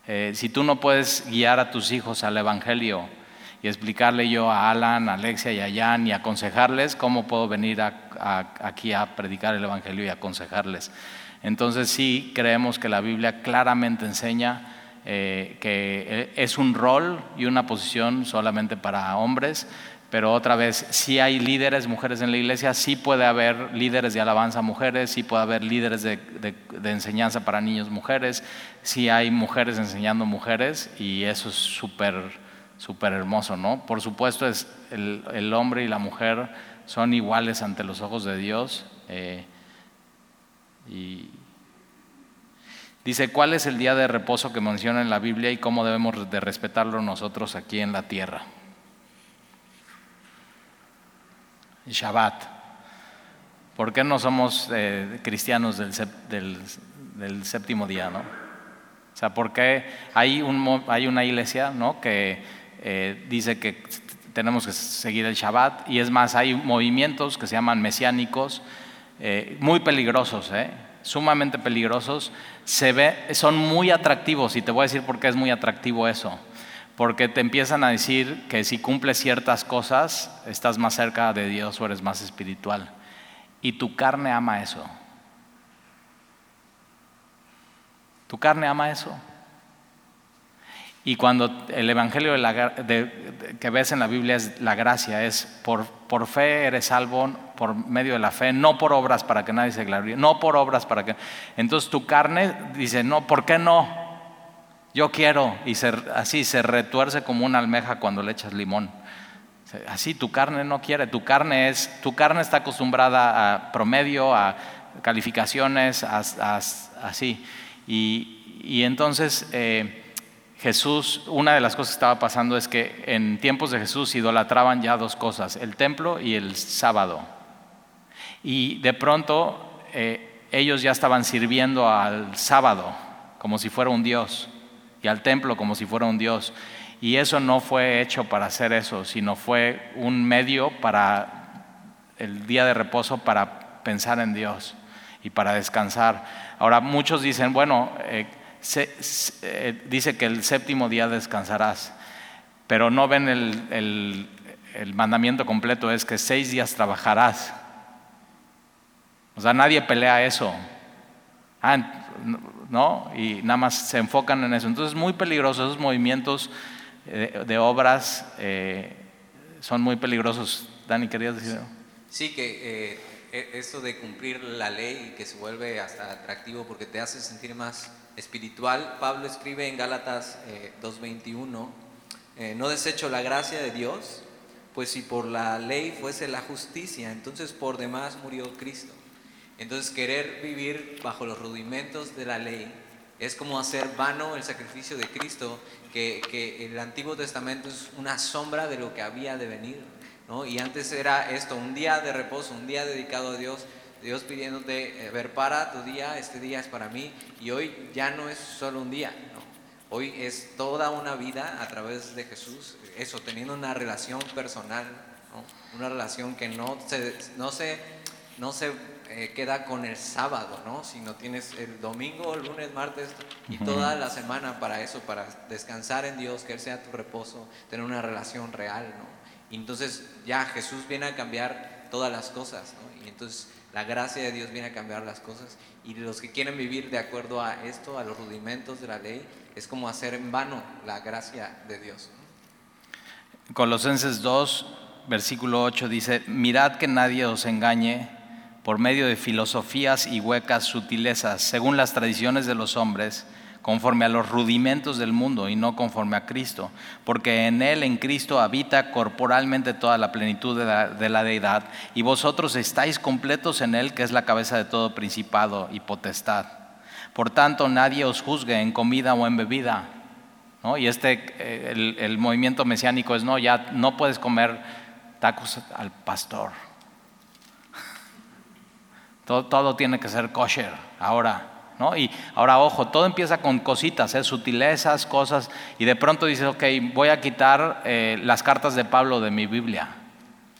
Eh, si tú no puedes guiar a tus hijos al Evangelio y explicarle yo a Alan, a Alexia y a Jan y aconsejarles, ¿cómo puedo venir aquí a predicar el Evangelio y aconsejarles? Entonces sí creemos que la Biblia claramente enseña eh, que es un rol y una posición solamente para hombres, pero otra vez, si hay líderes mujeres en la iglesia, sí puede haber líderes de alabanza mujeres, sí puede haber líderes de, enseñanza para niños mujeres, sí hay mujeres enseñando mujeres y eso es súper, súper hermoso, ¿no? Por supuesto, es el, hombre y la mujer son iguales ante los ojos de Dios. Eh, y dice, ¿cuál es el día de reposo que menciona en la Biblia y cómo debemos de respetarlo nosotros aquí en la tierra? Shabbat. ¿Por qué no somos eh, cristianos del, séptimo día? ¿no? O sea, ¿por qué hay, un, hay una iglesia ¿no? que eh, dice que tenemos que seguir el Shabbat? Y es más, hay movimientos que se llaman mesiánicos, eh, muy peligrosos, sumamente peligrosos. Se ve, son muy atractivos y te voy a decir por qué es muy atractivo eso porque te empiezan a decir que si cumples ciertas cosas, estás más cerca de Dios o eres más espiritual. Y tu carne ama eso. Tu carne ama eso. Y cuando el Evangelio que ves en la Biblia es la gracia, es por, por, fe eres salvo, por medio de la fe, no por obras para que nadie se gloríe, no por obras para que... Entonces tu carne dice, no, ¿por qué no? Yo quiero, y así se retuerce como una almeja cuando le echas limón. Así tu carne no quiere, tu carne es, tu carne está acostumbrada a promedio, a calificaciones, así. Y, entonces eh, Jesús, una de las cosas que estaba pasando es que en tiempos de Jesús idolatraban ya dos cosas, el templo y el sábado. Y de pronto eh, ellos ya estaban sirviendo al sábado como si fuera un Dios y al templo como si fuera un Dios. Y eso no fue hecho para hacer eso, sino fue un medio para el día de reposo para pensar en Dios y para descansar. Ahora muchos dicen, bueno, eh, eh, dice que el séptimo día descansarás, pero no ven el, el mandamiento completo, es que seis días trabajarás. O sea, nadie pelea eso. Ah, ¿no? Y nada más se enfocan en eso. Entonces es muy peligroso, esos movimientos eh, de, obras eh, son muy peligrosos. Dani, ¿querías decir algo? Sí, que eh, e, esto de cumplir la ley que se vuelve hasta atractivo porque te hace sentir más espiritual. Pablo escribe en Gálatas 2.21, no desecho la gracia de Dios, pues si por la ley fuese la justicia, entonces por demás murió Cristo. Entonces querer vivir bajo los rudimentos de la ley Es como hacer vano el sacrificio de Cristo, que, que el Antiguo Testamento es una sombra de lo que había de venir. ¿no? Y antes era esto, un día de reposo, un día dedicado a Dios, Dios pidiéndote, eh, ver, para tu día, este día es para mí, y hoy ya no es solo un día, hoy es toda una vida a través de Jesús, eso, teniendo una relación personal, una relación que no se, no se, no se eh, queda con el sábado, ¿no? sino tienes el domingo, el lunes, martes y toda la semana para eso, para descansar en Dios, que Él sea tu reposo, tener una relación real. ¿no? Y entonces ya Jesús viene a cambiar todas las cosas, ¿no? y entonces la gracia de Dios viene a cambiar las cosas. Y los que quieren vivir de acuerdo a esto, a los rudimentos de la ley, es como hacer en vano la gracia de Dios. Colosenses 2, versículo 8 dice, mirad que nadie os engañe por medio de filosofías y huecas sutilezas, según las tradiciones de los hombres, conforme a los rudimentos del mundo y no conforme a Cristo, porque en Él, en Cristo, habita corporalmente toda la plenitud de la, de la, deidad, y vosotros estáis completos en Él, que es la cabeza de todo principado y potestad. Por tanto, nadie os juzgue en comida o en bebida. ¿no? Y este, eh, el, el movimiento mesiánico es, no, ya no puedes comer tacos al pastor. Todo, tiene que ser kosher ahora. ¿No? Y ahora, ojo, todo empieza con cositas, ¿eh? sutilezas, cosas, y de pronto dices, ok, voy a quitar eh, las cartas de Pablo de mi Biblia.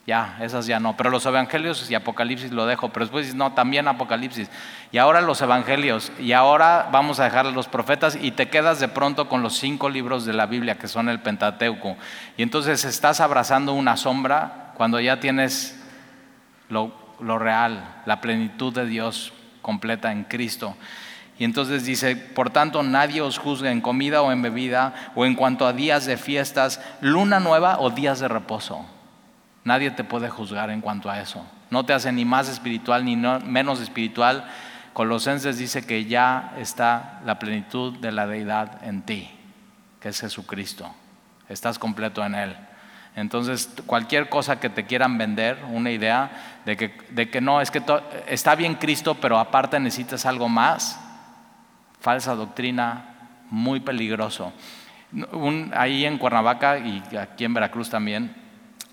Ya, esas ya no. Pero los evangelios y Apocalipsis lo dejo. Pero después no, también Apocalipsis. Y ahora los evangelios. Y ahora vamos a dejar los profetas y te quedas de pronto con los cinco libros de la Biblia que son el Pentateuco. Y entonces estás abrazando una sombra cuando ya tienes lo, lo real, la plenitud de Dios completa en Cristo. Y entonces dice, por tanto nadie os juzgue en comida o en bebida o en cuanto a días de fiestas, luna nueva o días de reposo. Nadie te puede juzgar en cuanto a eso. No te hace ni más espiritual ni menos espiritual. Colosenses dice que ya está la plenitud de la deidad en ti, que es Jesucristo. Estás completo en Él. Entonces, cualquier cosa que te quieran vender, una idea de que, de que no, es que está bien Cristo, pero aparte necesitas algo más, falsa doctrina, muy peligroso. ahí en Cuernavaca y aquí en Veracruz también,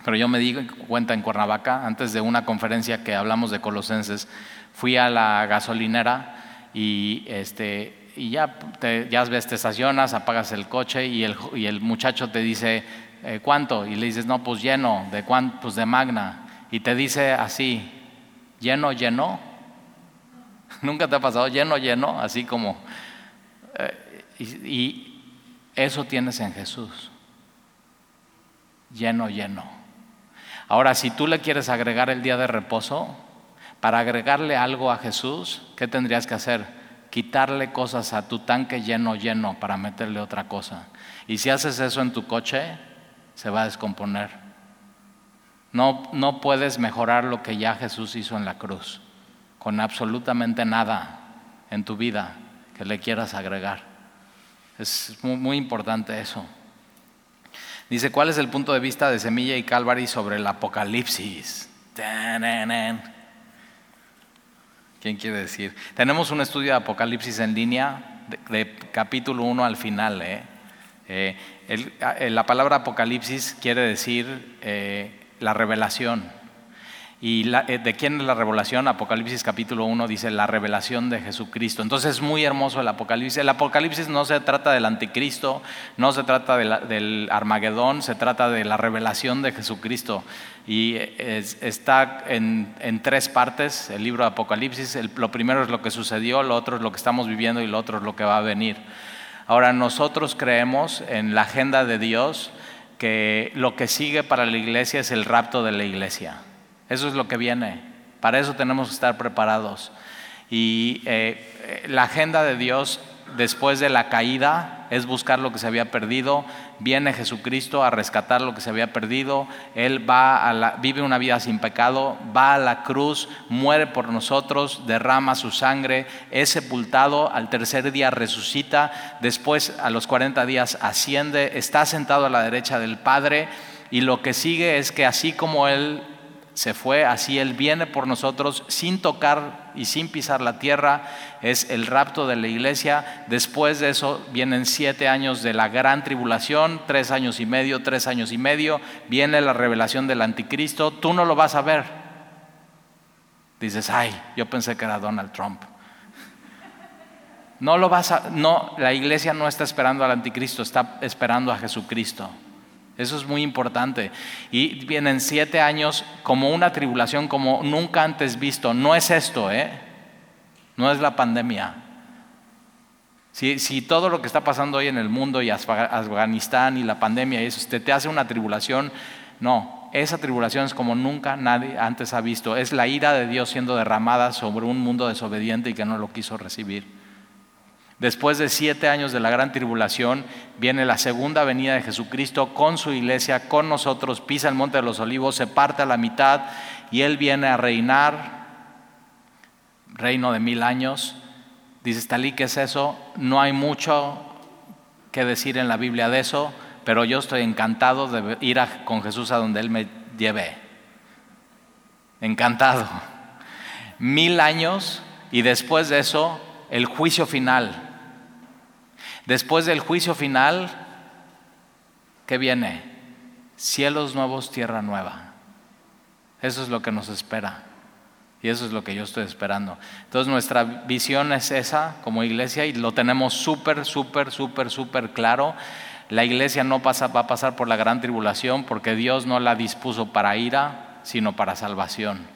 pero yo me di cuenta en Cuernavaca, antes de una conferencia que hablamos de Colosenses, fui a la gasolinera y, este, y ya, te, ya ves, te estacionas, apagas el coche y el, y el muchacho te dice, eh, ¿cuánto? Y le dices, no, pues lleno, ¿de cuánto? Pues de magna. Y te dice así, lleno, lleno. ¿Nunca te ha pasado lleno, lleno? Así como... Eh, y, y eso tienes en Jesús. Lleno, lleno. Ahora, si tú le quieres agregar el día de reposo, para agregarle algo a Jesús, ¿qué tendrías que hacer? Quitarle cosas a tu tanque lleno, lleno, para meterle otra cosa. Y si haces eso en tu coche, se va a descomponer. No, no puedes mejorar lo que ya Jesús hizo en la cruz, con absolutamente nada en tu vida que le quieras agregar. Es muy, importante eso. Dice, ¿cuál es el punto de vista de Semilla y Calvary sobre el Apocalipsis? ¿Quién quiere decir? Tenemos un estudio de Apocalipsis en línea, de, capítulo 1 al final. ¿eh? Eh, la palabra Apocalipsis quiere decir eh, la revelación. ¿Y eh, de quién es la revelación? Apocalipsis capítulo 1 dice la revelación de Jesucristo. Entonces es muy hermoso el Apocalipsis. El Apocalipsis no se trata del anticristo, no se trata del Armagedón, se trata de la revelación de Jesucristo. Y está en, tres partes el libro de Apocalipsis. lo primero es lo que sucedió, lo otro es lo que estamos viviendo y lo otro es lo que va a venir. Ahora nosotros creemos en la agenda de Dios que lo que sigue para la iglesia es el rapto de la iglesia. Eso es lo que viene. Para eso tenemos que estar preparados. Y eh, la agenda de Dios después de la caída es buscar lo que se había perdido. Viene Jesucristo a rescatar lo que se había perdido. Él va a la, vive una vida sin pecado, va a la cruz, muere por nosotros, derrama su sangre, es sepultado, al tercer día resucita, después a los 40 días asciende, está sentado a la derecha del Padre y lo que sigue es que así como Él se fue, así Él viene por nosotros sin tocar y sin pisar la tierra, es el rapto de la iglesia. Después de eso vienen siete años de la gran tribulación, tres años y medio, tres años y medio, viene la revelación del anticristo, tú no lo vas a ver. Dices, ay, yo pensé que era Donald Trump. No lo vas a, no, la iglesia no está esperando al anticristo, está esperando a Jesucristo. Eso es muy importante. Y vienen siete años como una tribulación como nunca antes visto. No es esto, ¿eh? No es la pandemia. Si, todo lo que está pasando hoy en el mundo y Afganistán y la pandemia y eso te, te hace una tribulación, no, esa tribulación es como nunca nadie antes ha visto. Es la ira de Dios siendo derramada sobre un mundo desobediente y que no lo quiso recibir. Después de siete años de la gran tribulación, viene la segunda venida de Jesucristo con su iglesia, con nosotros, pisa el monte de los olivos, se parte a la mitad y Él viene a reinar, reino de mil años. Dice Talí, ¿qué es eso? No hay mucho que decir en la Biblia de eso, pero yo estoy encantado de ir con Jesús a donde Él me lleve. Encantado. Mil años y después de eso, el juicio final Después del juicio final, ¿qué viene? Cielos nuevos, tierra nueva. Eso es lo que nos espera. Y eso es lo que yo estoy esperando. Entonces nuestra visión es esa como iglesia y lo tenemos súper, súper, súper, súper claro. La iglesia no pasa, va a pasar por la gran tribulación porque Dios no la dispuso para ira, sino para salvación.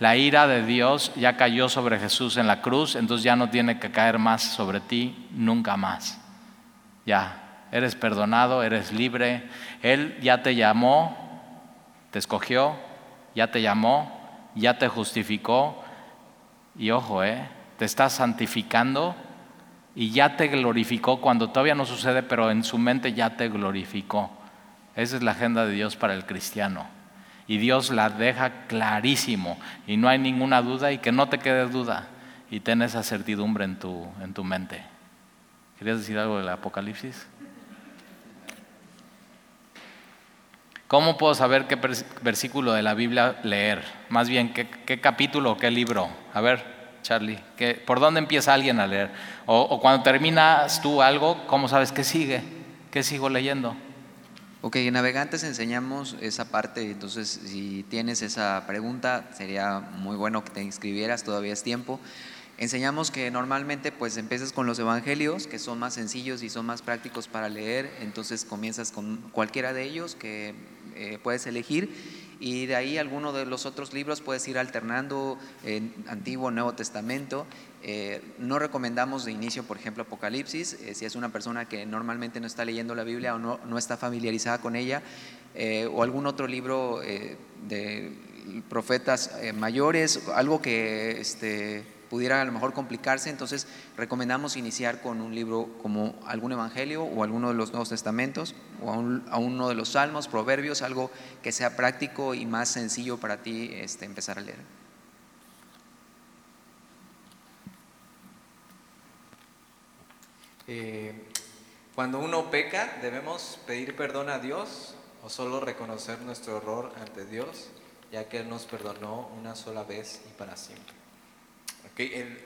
La ira de Dios ya cayó sobre Jesús en la cruz, entonces ya no tiene que caer más sobre ti nunca más. Ya, eres perdonado, eres libre. Él ya te llamó, te escogió, ya te llamó, ya te justificó. Y ojo, eh, te está santificando y ya te glorificó cuando todavía no sucede, pero en su mente ya te glorificó. Esa es la agenda de Dios para el cristiano. Y Dios la deja clarísimo y no hay ninguna duda y que no te quede duda y ten esa certidumbre en tu, en tu mente. ¿Querías decir algo del Apocalipsis? ¿Cómo puedo saber qué versículo de la Biblia leer? Más bien, ¿qué, capítulo o qué libro? A ver, Charlie, ¿por dónde empieza alguien a leer? O, o, cuando terminas tú algo, ¿cómo sabes qué sigue? ¿Qué sigo leyendo? Ok, en Navegantes enseñamos esa parte, entonces si tienes esa pregunta, sería muy bueno que te inscribieras, todavía es tiempo. Enseñamos que normalmente pues empiezas con los evangelios, que son más sencillos y son más prácticos para leer, entonces comienzas con cualquiera de ellos que eh, puedes elegir y de ahí alguno de los otros libros puedes ir alternando Antiguo, Nuevo Testamento. Eh, no recomendamos de inicio, por ejemplo, Apocalipsis, eh, si es una persona que normalmente no está leyendo la Biblia o no, no está familiarizada con ella, o algún otro libro de profetas mayores, algo que... Este, pudiera a lo mejor complicarse, entonces recomendamos iniciar con un libro como algún evangelio o alguno de los Nuevos Testamentos o a, uno de los Salmos, Proverbios, algo que sea práctico y más sencillo para ti este, empezar a leer. Eh, cuando uno peca, ¿debemos pedir perdón a Dios o solo reconocer nuestro error ante Dios, ya que Él nos perdonó una sola vez y para siempre? El,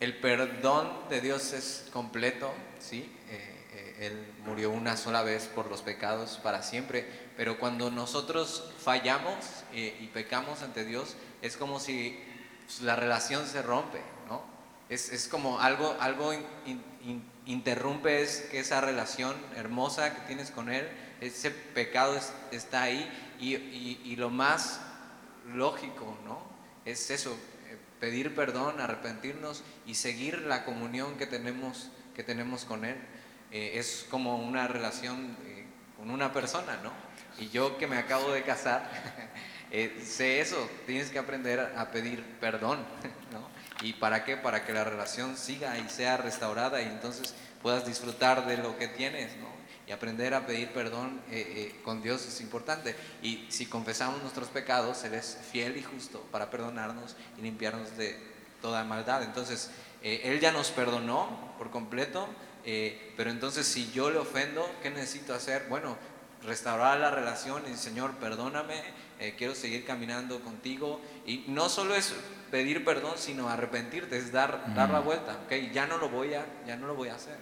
el, perdón de Dios es completo, ¿sí? Eh, eh, él murió una sola vez por los pecados para siempre, pero cuando nosotros fallamos eh, y pecamos ante Dios, es como si la relación se rompe, ¿no? Es, es como algo, algo interrumpe es que esa relación hermosa que tienes con Él, ese pecado está ahí y, y, y lo más lógico, ¿no? Es eso, pedir perdón, arrepentirnos y seguir la comunión que tenemos, que tenemos con Él. Eh, es como una relación eh, con una persona, ¿no? Y yo que me acabo de casar, eh, sé eso, tienes que aprender a pedir perdón, ¿no? ¿Y para qué? Para que la relación siga y sea restaurada y entonces puedas disfrutar de lo que tienes, ¿no? Y aprender a pedir perdón con Dios es importante. Y si confesamos nuestros pecados, Él es fiel y justo para perdonarnos y limpiarnos de toda maldad. Entonces, Él ya nos perdonó por completo, pero entonces si yo le ofendo, ¿qué necesito hacer? Bueno, restaurar la relación y Señor, perdóname, eh, quiero seguir caminando contigo. Y no solo es pedir perdón, sino arrepentirte, es dar, dar la vuelta. Okay, ya no lo voy a, ya no lo voy a hacer.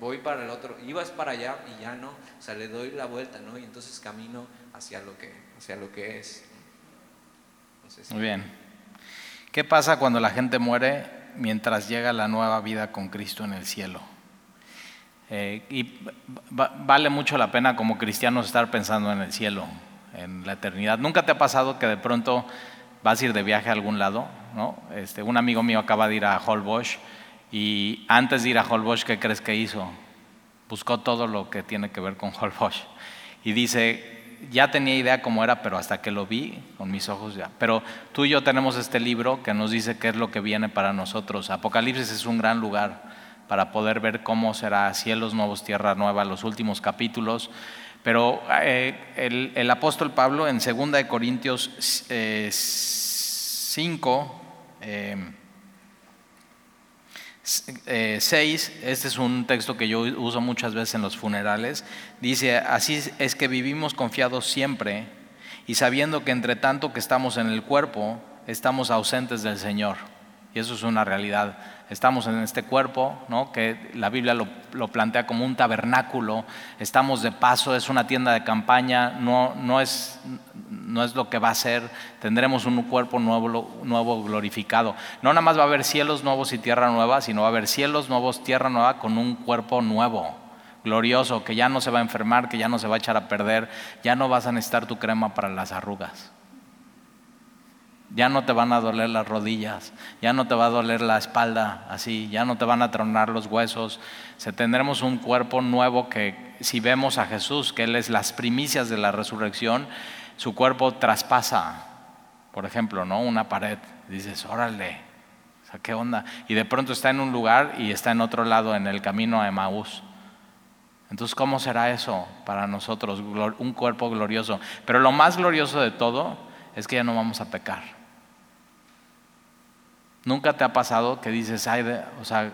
Voy para el otro, ibas para allá y ya no, o sea, le doy la vuelta, ¿no? Y entonces camino hacia lo que, hacia lo que es. Muy bien. ¿Qué pasa cuando la gente muere mientras llega la nueva vida con Cristo en el cielo? Eh, y vale mucho la pena como cristianos estar pensando en el cielo, en la eternidad. ¿Nunca te ha pasado que de pronto vas a ir de viaje a algún lado? ¿no? Este, un amigo mío acaba de ir a Holbox y antes de ir a Holbox, ¿qué crees que hizo? Buscó todo lo que tiene que ver con Holbox. Y dice, ya tenía idea cómo era, pero hasta que lo vi con mis ojos ya. Pero tú y yo tenemos este libro que nos dice qué es lo que viene para nosotros. Apocalipsis es un gran lugar para poder ver cómo será cielos nuevos, tierra nueva, los últimos capítulos. Pero eh, el, apóstol Pablo en 2 de Corintios 5, eh, 6, eh, este es un texto que yo uso muchas veces en los funerales, dice, así es que vivimos confiados siempre y sabiendo que entre tanto que estamos en el cuerpo, estamos ausentes del Señor. Y eso es una realidad estamos en este cuerpo, que la Biblia lo, plantea como un tabernáculo, estamos de paso, es una tienda de campaña, no, no, es, no es lo que va a ser, tendremos un cuerpo nuevo, nuevo glorificado. No nada más va a haber cielos nuevos y tierra nueva, sino va a haber cielos nuevos, tierra nueva con un cuerpo nuevo glorioso, que ya no se va a enfermar, que ya no se va a echar a perder, ya no vas a necesitar tu crema para las arrugas ya no te van a doler las rodillas, ya no te va a doler la espalda así, ya no te van a tronar los huesos. Se tendremos un cuerpo nuevo que si vemos a Jesús, que Él es las primicias de la resurrección, su cuerpo traspasa, por ejemplo, ¿no? una pared. Dices, órale, o ¿qué onda? Y de pronto está en un lugar y está en otro lado, en el camino a Emaús. Entonces, ¿cómo será eso para nosotros? Un cuerpo glorioso. Pero lo más glorioso de todo es que ya no vamos a pecar. ¿Nunca te ha pasado que dices, ay, o sea,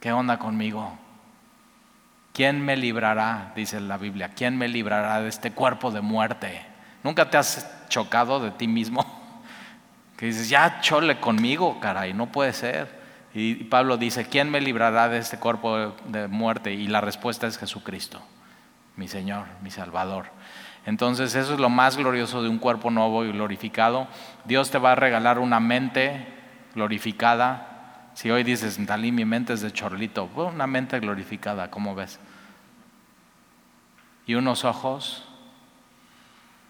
¿qué onda conmigo? ¿Quién me librará, dice la Biblia, quién me librará de este cuerpo de muerte? ¿Nunca te has chocado de ti mismo? Que dices, ya chole conmigo, caray, no puede ser. Y Pablo dice, ¿quién me librará de este cuerpo de muerte? Y la respuesta es Jesucristo, mi Señor, mi Salvador. Entonces eso es lo más glorioso de un cuerpo nuevo y glorificado. Dios te va a regalar una mente glorificada. Si hoy dices, Dalí, mi mente es de chorlito, una mente glorificada, ¿cómo ves? Y unos ojos,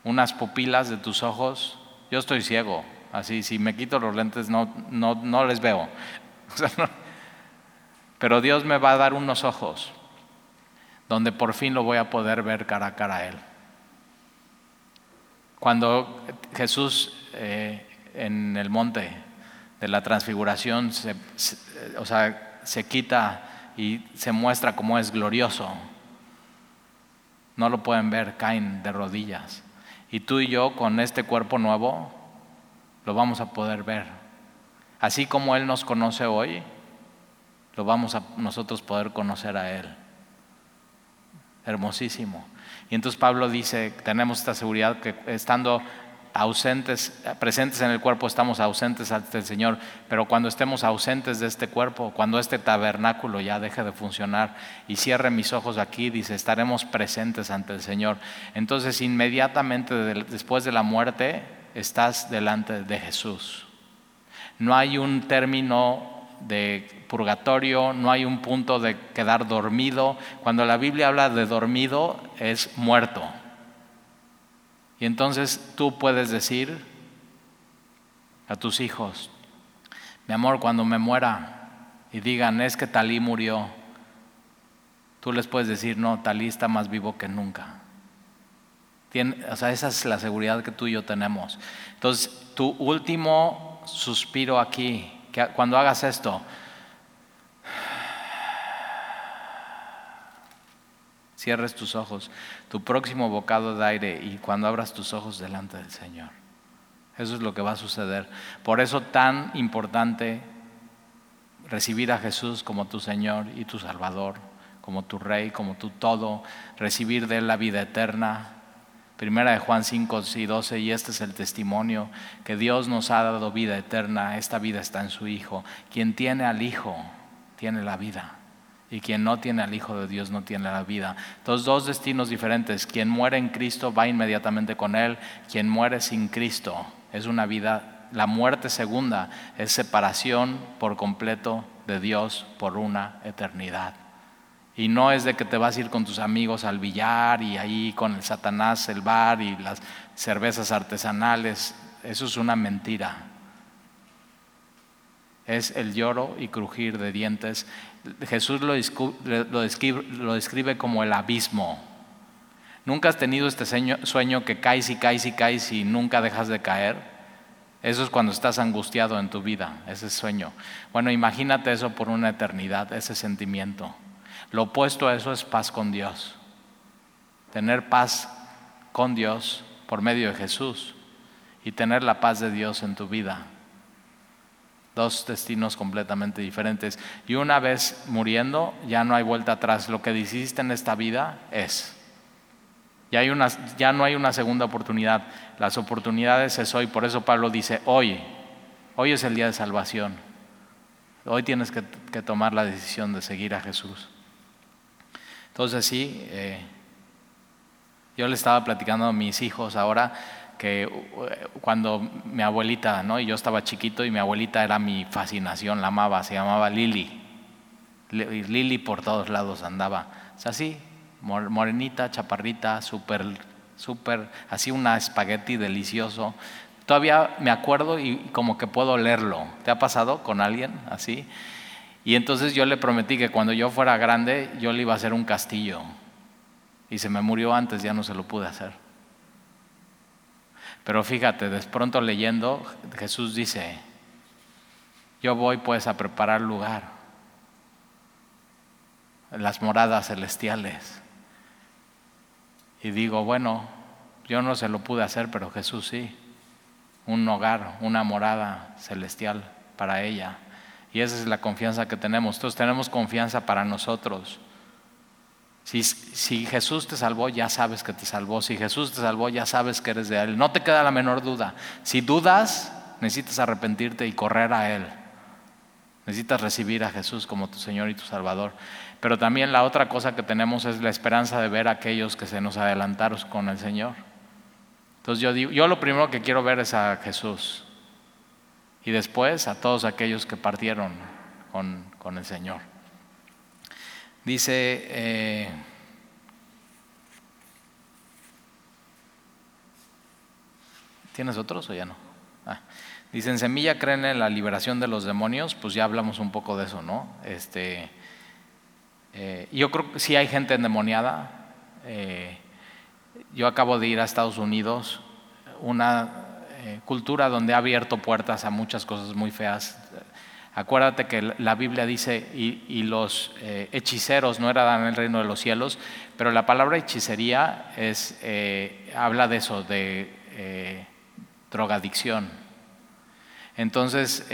unas pupilas de tus ojos. Yo estoy ciego, así, si me quito los lentes no, no, no les veo. Pero Dios me va a dar unos ojos donde por fin lo voy a poder ver cara a cara a Él. Cuando Jesús eh, en el monte de la transfiguración se, o sea, se quita y se muestra como es glorioso, no lo pueden ver, caen de rodillas. Y tú y yo con este cuerpo nuevo lo vamos a poder ver. Así como Él nos conoce hoy, lo vamos a nosotros poder conocer a Él. Hermosísimo. Y entonces Pablo dice, tenemos esta seguridad que estando ausentes, presentes en el cuerpo, estamos ausentes ante el Señor, pero cuando estemos ausentes de este cuerpo, cuando este tabernáculo ya deje de funcionar y cierre mis ojos aquí, dice, estaremos presentes ante el Señor. Entonces inmediatamente después de la muerte, estás delante de Jesús. No hay un término de purgatorio, no hay un punto de quedar dormido. Cuando la Biblia habla de dormido es muerto. Y entonces tú puedes decir a tus hijos, mi amor, cuando me muera y digan, es que Talí murió, tú les puedes decir, no, Talí está más vivo que nunca. o sea, esa es la seguridad que tú y yo tenemos. Entonces, tu último suspiro aquí cuando hagas esto, cierres tus ojos, tu próximo bocado de aire y cuando abras tus ojos delante del Señor. Eso es lo que va a suceder. Por eso tan importante recibir a Jesús como tu Señor y tu Salvador como tu rey, como tu todo, recibir de él la vida eterna. Primera de Juan 5 y 12, y este es el testimonio, que Dios nos ha dado vida eterna, esta vida está en su Hijo. Quien tiene al Hijo, tiene la vida. Y quien no tiene al Hijo de Dios no tiene la vida. Entonces, dos destinos diferentes. Quien muere en Cristo va inmediatamente con Él. Quien muere sin Cristo es una vida, la muerte segunda es separación por completo de Dios por una eternidad. Y no es de que te vas a ir con tus amigos al billar y ahí con el Satanás, el bar y las cervezas artesanales. Eso es una mentira. Es el lloro y crujir de dientes Jesús lo, describe, como el abismo. ¿Nunca has tenido este sueño que caes y caes y caes y nunca dejas de caer? Eso es cuando estás angustiado en tu vida, ese sueño. Bueno, imagínate eso por una eternidad, ese sentimiento. Lo opuesto a eso es paz con Dios. Tener paz con Dios por medio de Jesús y tener la paz de Dios en tu vida dos destinos completamente diferentes. Y una vez muriendo, ya no hay vuelta atrás. Lo que hiciste en esta vida es. Ya, hay una, ya no hay una segunda oportunidad. Las oportunidades es hoy. Por eso Pablo dice, hoy, hoy es el día de salvación. Hoy tienes que, tomar la decisión de seguir a Jesús. Entonces sí, eh, yo le estaba platicando a mis hijos ahora que uh, cuando mi abuelita, ¿no? Y yo estaba chiquito y mi abuelita era mi fascinación, la amaba, se llamaba Lili. Lili por todos lados andaba. O así, morenita, chaparrita, súper, súper, así una espagueti delicioso. Todavía me acuerdo y como que puedo leerlo. ¿Te ha pasado con alguien así? Y entonces yo le prometí que cuando yo fuera grande yo le iba a hacer un castillo. Y se me murió antes, ya no se lo pude hacer. Pero fíjate, de pronto leyendo, Jesús dice, yo voy pues a preparar lugar, las moradas celestiales. Y digo, bueno, yo no se lo pude hacer, pero Jesús sí, un hogar, una morada celestial para ella. Y esa es la confianza que tenemos. Entonces tenemos confianza para nosotros. Si, Jesús te salvó, ya sabes que te salvó. Si Jesús te salvó, ya sabes que eres de Él. No te queda la menor duda. Si dudas, necesitas arrepentirte y correr a Él. Necesitas recibir a Jesús como tu Señor y tu Salvador. Pero también la otra cosa que tenemos es la esperanza de ver a aquellos que se nos adelantaron con el Señor. Entonces yo digo, yo lo primero que quiero ver es a Jesús. Y después a todos aquellos que partieron con, con el Señor. Dice, eh, ¿tienes otros o ya no? Ah, dice, en Semilla creen en la liberación de los demonios, pues ya hablamos un poco de eso, ¿no? Este, eh, yo creo que sí hay gente endemoniada. Eh, yo acabo de ir a Estados Unidos, una cultura donde ha abierto puertas a muchas cosas muy feas Acuérdate que la Biblia dice, y, los eh, hechiceros no eran el reino de los cielos, pero la palabra hechicería es, eh, habla de eso, de eh, drogadicción. Entonces,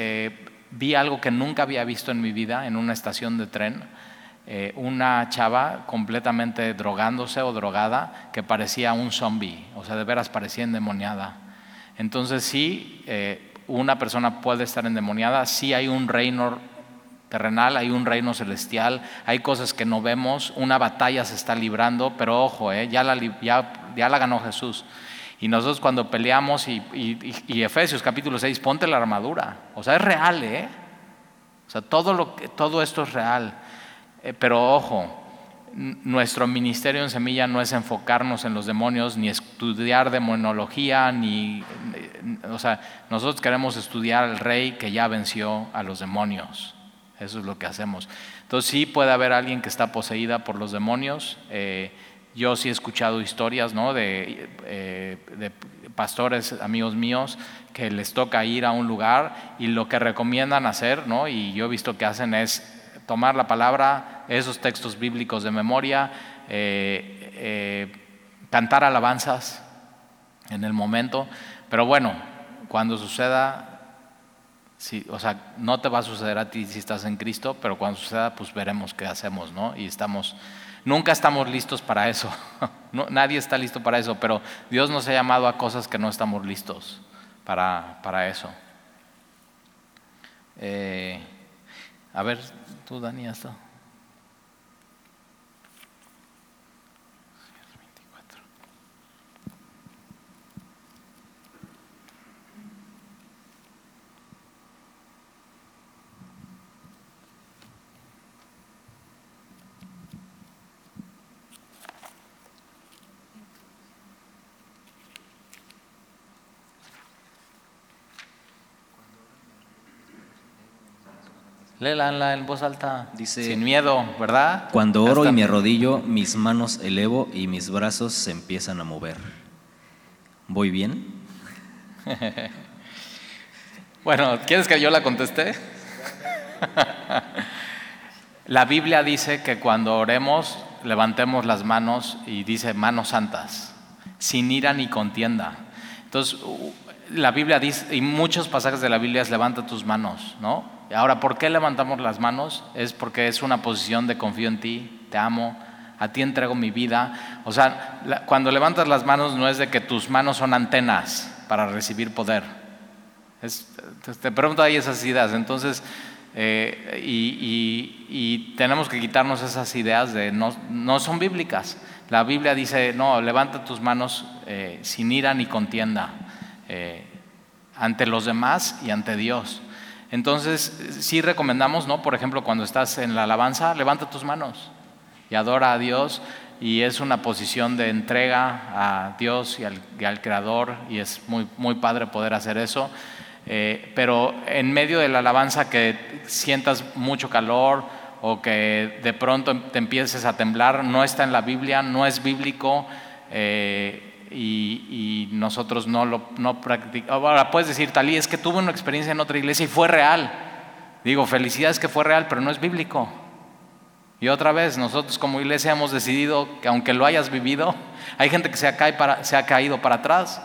vi algo que nunca había visto en mi vida en una estación de tren, una chava completamente drogándose o drogada que parecía un zombie, o sea, de veras parecía endemoniada. Entonces sí, una persona puede estar endemoniada, sí hay un reino terrenal, hay un reino celestial, hay cosas que no vemos, una batalla se está librando, pero ojo, eh, ya, la, ya, la ganó Jesús. Y nosotros cuando peleamos, y, Efesios capítulo 6, ponte la armadura, o sea, es real, ¿eh? O sea, todo, lo, todo esto es real, eh, pero ojo, nuestro ministerio en Semilla no es enfocarnos en los demonios, ni estudiar demonología, ni, o sea, nosotros queremos estudiar al rey que ya venció a los demonios. Eso es lo que hacemos. Entonces sí puede haber alguien que está poseída por los demonios. Eh, yo sí he escuchado historias ¿no? de, eh, de pastores, amigos míos, que les toca ir a un lugar y lo que recomiendan hacer, ¿no? y yo he visto que hacen es tomar la palabra, esos textos bíblicos de memoria, eh, eh, cantar alabanzas en el momento, pero bueno, cuando suceda, o sea, no te va a suceder a ti si estás en Cristo, pero cuando suceda, pues veremos qué hacemos, ¿no? Y estamos, nunca estamos listos para eso. nadie está listo para eso, pero Dios nos ha llamado a cosas que no estamos listos para, para eso. Eh, a ver, tú, Dani, hasta. Léela en voz alta. Dice, sin miedo, ¿verdad? Cuando oro y me arrodillo, mis manos elevo y mis brazos se empiezan a mover. ¿Voy bien? bueno, ¿quieres que yo la conteste? la Biblia dice que cuando oremos, levantemos las manos y dice manos santas, sin ira ni contienda. Entonces, la Biblia dice, y muchos pasajes de la Biblia es levanta tus manos, ¿no? Ahora, ¿por qué levantamos las manos? Es porque es una posición de confío en ti, te amo, a ti entrego mi vida. O sea, cuando levantas las manos no es de que tus manos son antenas para recibir poder. te, pregunto ahí esas ideas. Entonces, eh, y, tenemos que quitarnos esas ideas de no, no, son bíblicas. La Biblia dice, no, levanta tus manos eh, sin ira ni contienda eh, ante los demás y ante Dios. Entonces, sí recomendamos, ¿no? Por ejemplo, cuando estás en la alabanza, levanta tus manos y adora a Dios y es una posición de entrega a Dios y al, Creador y es muy, muy padre poder hacer eso. Eh, pero en medio de la alabanza que sientas mucho calor o que de pronto te empieces a temblar, no está en la Biblia, no es bíblico. Eh, y, nosotros no lo no practicamos. Ahora puedes decir, Talí, es que tuve una experiencia en otra iglesia y fue real. Digo, felicidades que fue real, pero no es bíblico. Y otra vez, nosotros como iglesia hemos decidido que aunque lo hayas vivido, hay gente que se ha, caído para atrás.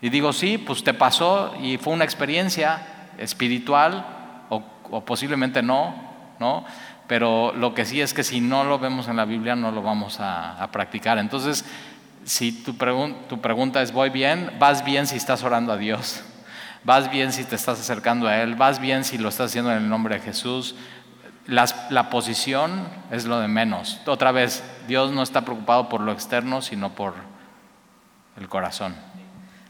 Y digo, sí, pues te pasó y fue una experiencia espiritual o, posiblemente no, ¿no? Pero lo que sí es que si no lo vemos en la Biblia no lo vamos a, a practicar. Entonces, si tu, tu pregunta es, ¿voy bien? Vas bien si estás orando a Dios. Vas bien si te estás acercando a Él. Vas bien si lo estás haciendo en el nombre de Jesús. la posición es lo de menos. Otra vez, Dios no está preocupado por lo externo, sino por el corazón.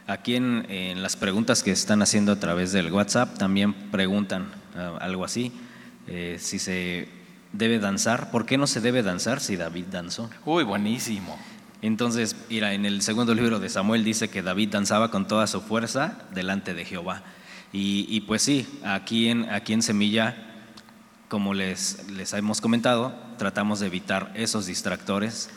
Aquí en, las preguntas que están haciendo a través del WhatsApp también preguntan ah, algo así, eh, si se debe danzar, ¿por qué no se debe danzar si David danzó? Uy, buenísimo. Entonces, mira, en el segundo libro de Samuel dice que David danzaba con toda su fuerza delante de Jehová. Y, pues sí, aquí en, aquí en Semilla, como les, les hemos comentado, tratamos de evitar esos distractores.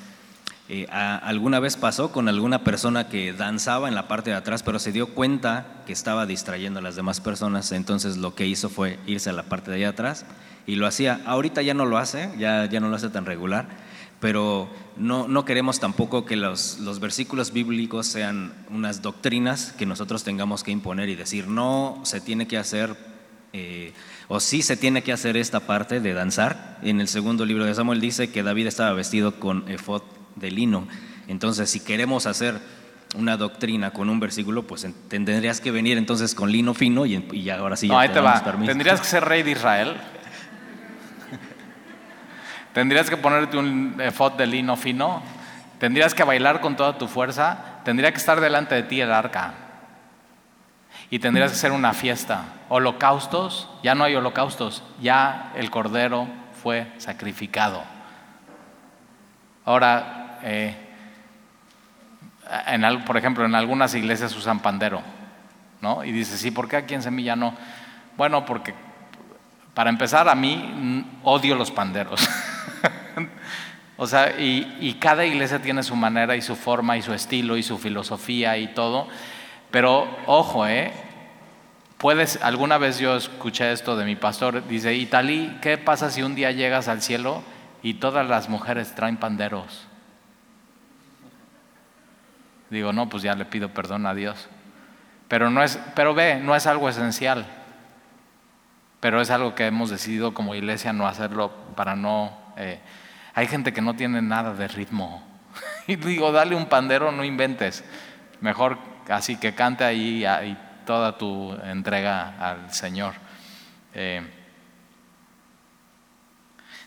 Eh, alguna vez pasó con alguna persona que danzaba en la parte de atrás, pero se dio cuenta que estaba distrayendo a las demás personas, entonces lo que hizo fue irse a la parte de allá atrás y lo hacía. Ahorita ya no lo hace, ya, ya no lo hace tan regular, pero no, no queremos tampoco que los, los, versículos bíblicos sean unas doctrinas que nosotros tengamos que imponer y decir, no, se tiene que hacer, eh, o sí se tiene que hacer esta parte de danzar. En el segundo libro de Samuel dice que David estaba vestido con efod de lino. Entonces, si queremos hacer una doctrina con un versículo, pues tendrías que venir entonces con lino fino y, y ahora sí. No, ahí te va. Tendrías que ser rey de Israel Tendrías que ponerte un efod de lino fino. Tendrías que bailar con toda tu fuerza. Tendría que estar delante de ti el arca. Y tendrías que hacer una fiesta. Holocaustos, ya no hay holocaustos. Ya el cordero fue sacrificado. Ahora, eh, por ejemplo, en algunas iglesias usan pandero. ¿no? Y dices, sí, ¿por qué aquí en Semilla no? Bueno, porque para empezar, a mí odio los panderos. o sea, y, cada iglesia tiene su manera y su forma y su estilo y su filosofía y todo. Pero ojo, ¿eh? Puedes, alguna vez yo escuché esto de mi pastor, dice, Italí, ¿qué pasa si un día llegas al cielo y todas las mujeres traen panderos? Digo, no, pues ya le pido perdón a Dios. Pero no es, pero ve, no es algo esencial. pero es algo que hemos decidido como iglesia no hacerlo para no... Eh, hay gente que no tiene nada de ritmo. Y digo, dale un pandero, no inventes. Mejor así que cante ahí, toda tu entrega al Señor. Eh,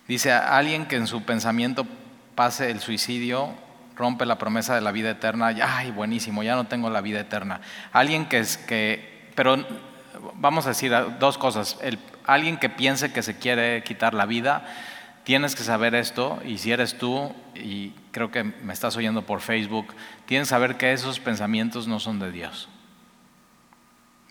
dice, alguien que en su pensamiento pase el suicidio, rompe la promesa de la vida eterna, ay, buenísimo, ya no tengo la vida eterna. Alguien que es que, pero vamos a decir dos cosas. alguien que piense que se quiere quitar la vida, tienes que saber esto, y si eres tú, y creo que me estás oyendo por Facebook, tienes que saber que esos pensamientos no son de Dios.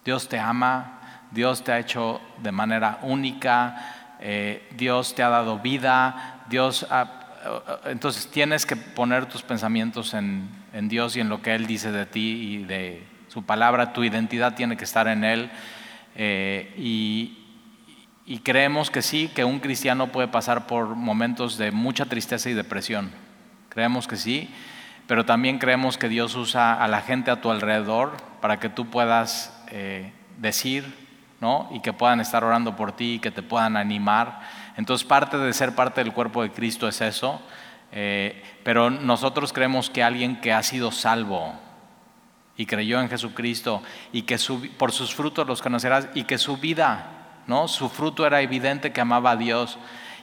Dios te ama, Dios te ha hecho de manera única, eh, Dios te ha dado vida, Dios entonces tienes que poner tus pensamientos en, Dios y en lo que Él dice de ti y de su palabra, tu identidad tiene que estar en Él. Eh, y, y creemos que sí, que un cristiano puede pasar por momentos de mucha tristeza y depresión. Creemos que sí, pero también creemos que Dios usa a la gente a tu alrededor para que tú puedas eh, decir, ¿no? Y que puedan estar orando por ti que te puedan animar. Entonces parte de ser parte del cuerpo de Cristo es eso. Eh, pero nosotros creemos que alguien que ha sido salvo y creyó en Jesucristo y que por sus frutos los conocerás y que su vida, ¿no? Su fruto era evidente que amaba a Dios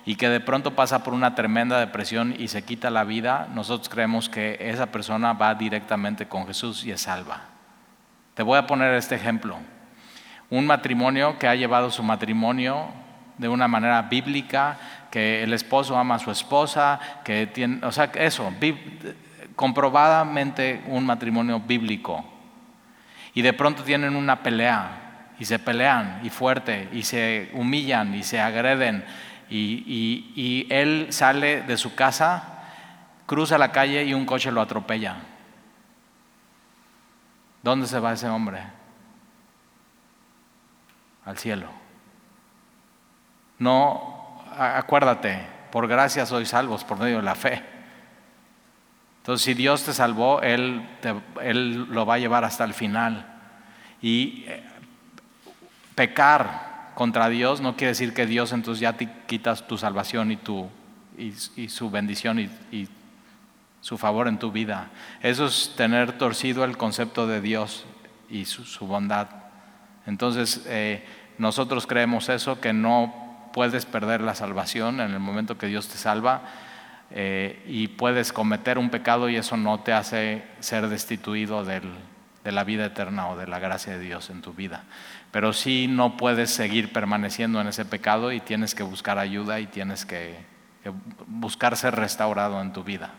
y que de pronto pasa por una tremenda depresión y se quita la vida, nosotros creemos que esa persona va directamente con Jesús y es salva. Te voy a poner este ejemplo. Un matrimonio que ha llevado su matrimonio de una manera bíblica, que el esposo ama a su esposa, que tiene, o sea, eso, comprobadamente un matrimonio bíblico. Y de pronto tienen una pelea, y se pelean, y fuerte, y se humillan, y se agreden, y, y él sale de su casa, cruza la calle y un coche lo atropella. ¿Dónde se va ese hombre? Al cielo. No, acuérdate, por gracia sois salvos por medio de la fe. Entonces, si Dios te salvó, Él, Él lo va a llevar hasta el final. Y eh, pecar contra Dios no quiere decir que Dios entonces ya te quitas tu salvación y, tu, y, su bendición y su favor en tu vida. Eso es tener torcido el concepto de Dios y su, bondad. Entonces, eh, nosotros creemos eso, que no puedes perder la salvación en el momento que Dios te salva eh, y puedes cometer un pecado y eso no te hace ser destituido de la vida eterna o de la gracia de Dios en tu vida. Pero sí no puedes seguir permaneciendo en ese pecado y tienes que buscar ayuda y tienes que buscar ser restaurado en tu vida.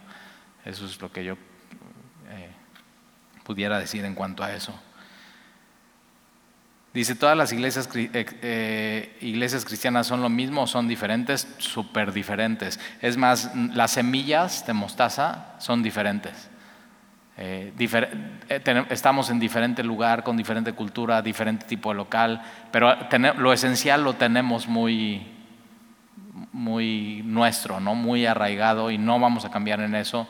Eso es lo que yo eh, pudiera decir en cuanto a eso. Dice, todas las iglesias, eh, eh, iglesias cristianas son lo mismo o son diferentes, súper diferentes. Es más, las semillas de mostaza son diferentes. Estamos en diferente lugar, con diferente cultura, diferente tipo de local, pero lo esencial lo tenemos muy, muy nuestro, ¿no? muy arraigado y no vamos a cambiar en eso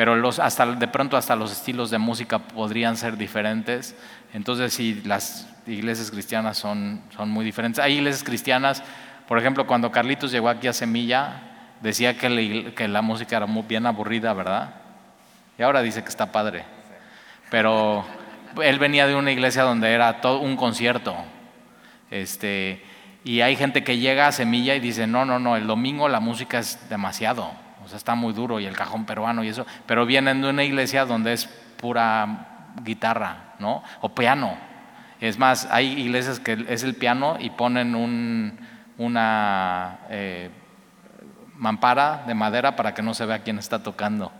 pero los, hasta, de pronto hasta los estilos de música podrían ser diferentes. Entonces, sí, las iglesias cristianas son, son muy diferentes. Hay iglesias cristianas, por ejemplo, cuando Carlitos llegó aquí a Semilla, decía que, que la música era muy bien aburrida, ¿verdad? Y ahora dice que está padre. Pero él venía de una iglesia donde era todo un concierto. Este, y hay gente que llega a Semilla y dice, no, no, no, el domingo la música es demasiado está muy duro y el cajón peruano y eso, pero vienen de una iglesia donde es pura guitarra, ¿no? O piano. Es más, hay iglesias que es el piano y ponen un, una eh, mampara de madera para que no se vea quién está tocando.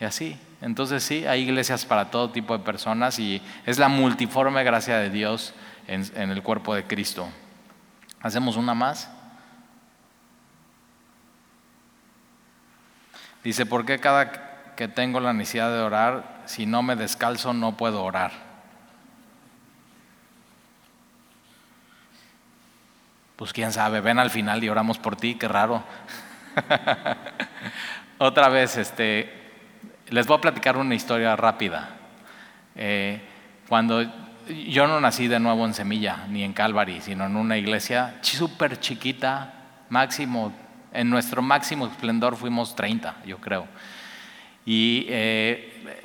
Y así. Entonces sí, hay iglesias para todo tipo de personas y es la multiforme gracia de Dios en el cuerpo de Cristo. ¿Hacemos una más? Dice, ¿por qué cada que tengo la necesidad de orar, si no me descalzo no puedo orar? Pues quién sabe, ven al final y oramos por ti, qué raro. Otra vez, este, les voy a platicar una historia rápida. Eh, cuando yo no nací de nuevo en Semilla, ni en Calvary, sino en una iglesia súper chiquita, máximo, en nuestro máximo esplendor fuimos 30, yo creo. Y eh,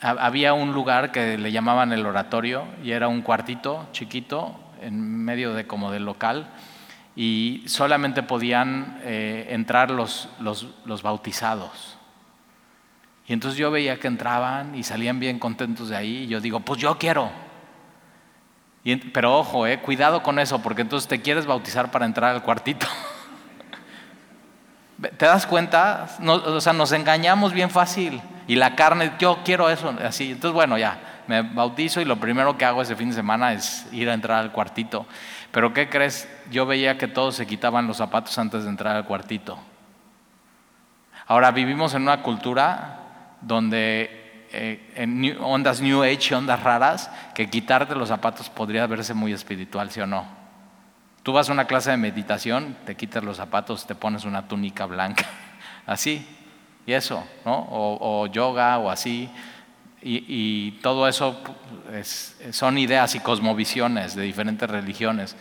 había un lugar que le llamaban el oratorio y era un cuartito chiquito en medio de como del local y solamente podían eh, entrar los, los, bautizados. Y entonces yo veía que entraban y salían bien contentos de ahí y yo digo, pues yo quiero. pero ojo, eh, cuidado con eso, porque entonces te quieres bautizar para entrar al cuartito. ¿Te das cuenta? o sea, nos engañamos bien fácil. Y la carne, yo quiero eso, así. Entonces, bueno, ya, me bautizo y lo primero que hago ese fin de semana es ir a entrar al cuartito. Pero ¿qué crees? Yo veía que todos se quitaban los zapatos antes de entrar al cuartito. Ahora vivimos en una cultura donde eh, ondas New Age y ondas raras, que quitarte los zapatos podría verse muy espiritual, ¿sí o no? Tú vas a una clase de meditación, te quitas los zapatos, te pones una túnica blanca, así, y eso, ¿no? O, yoga o así. Y, todo eso son ideas y cosmovisiones de diferentes religiones.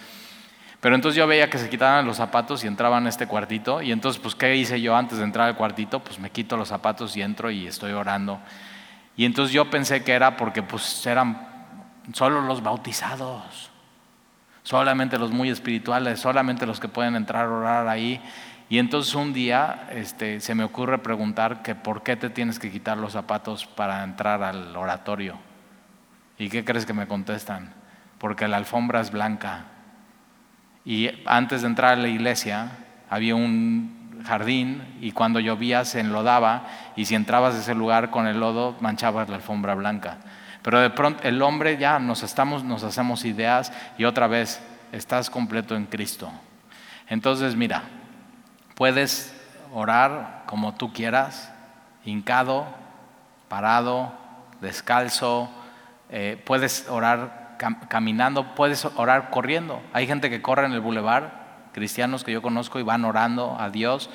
Pero entonces yo veía que se quitaban los zapatos y entraban a este cuartito. Y entonces, pues, ¿qué hice yo antes de entrar al cuartito? Pues me quito los zapatos y entro y estoy orando. Y entonces yo pensé que era porque pues eran solo los bautizados, solamente los muy espirituales, solamente los que pueden entrar a orar ahí. Y entonces un día este, se me ocurre preguntar que por qué te tienes que quitar los zapatos para entrar al oratorio. ¿Y qué crees que me contestan? Porque la alfombra es blanca. Y antes de entrar a la iglesia había un jardín y cuando llovía se enlodaba y si entrabas a ese lugar con el lodo manchabas la alfombra blanca. Pero de pronto el hombre ya nos, estamos, nos hacemos ideas y otra vez estás completo en Cristo. Entonces mira, Puedes orar como tú quieras, hincado, parado, descalzo, eh, puedes orar caminando, puedes orar corriendo. Hay gente que corre en el bulevar, cristianos que yo conozco y van orando a Dios.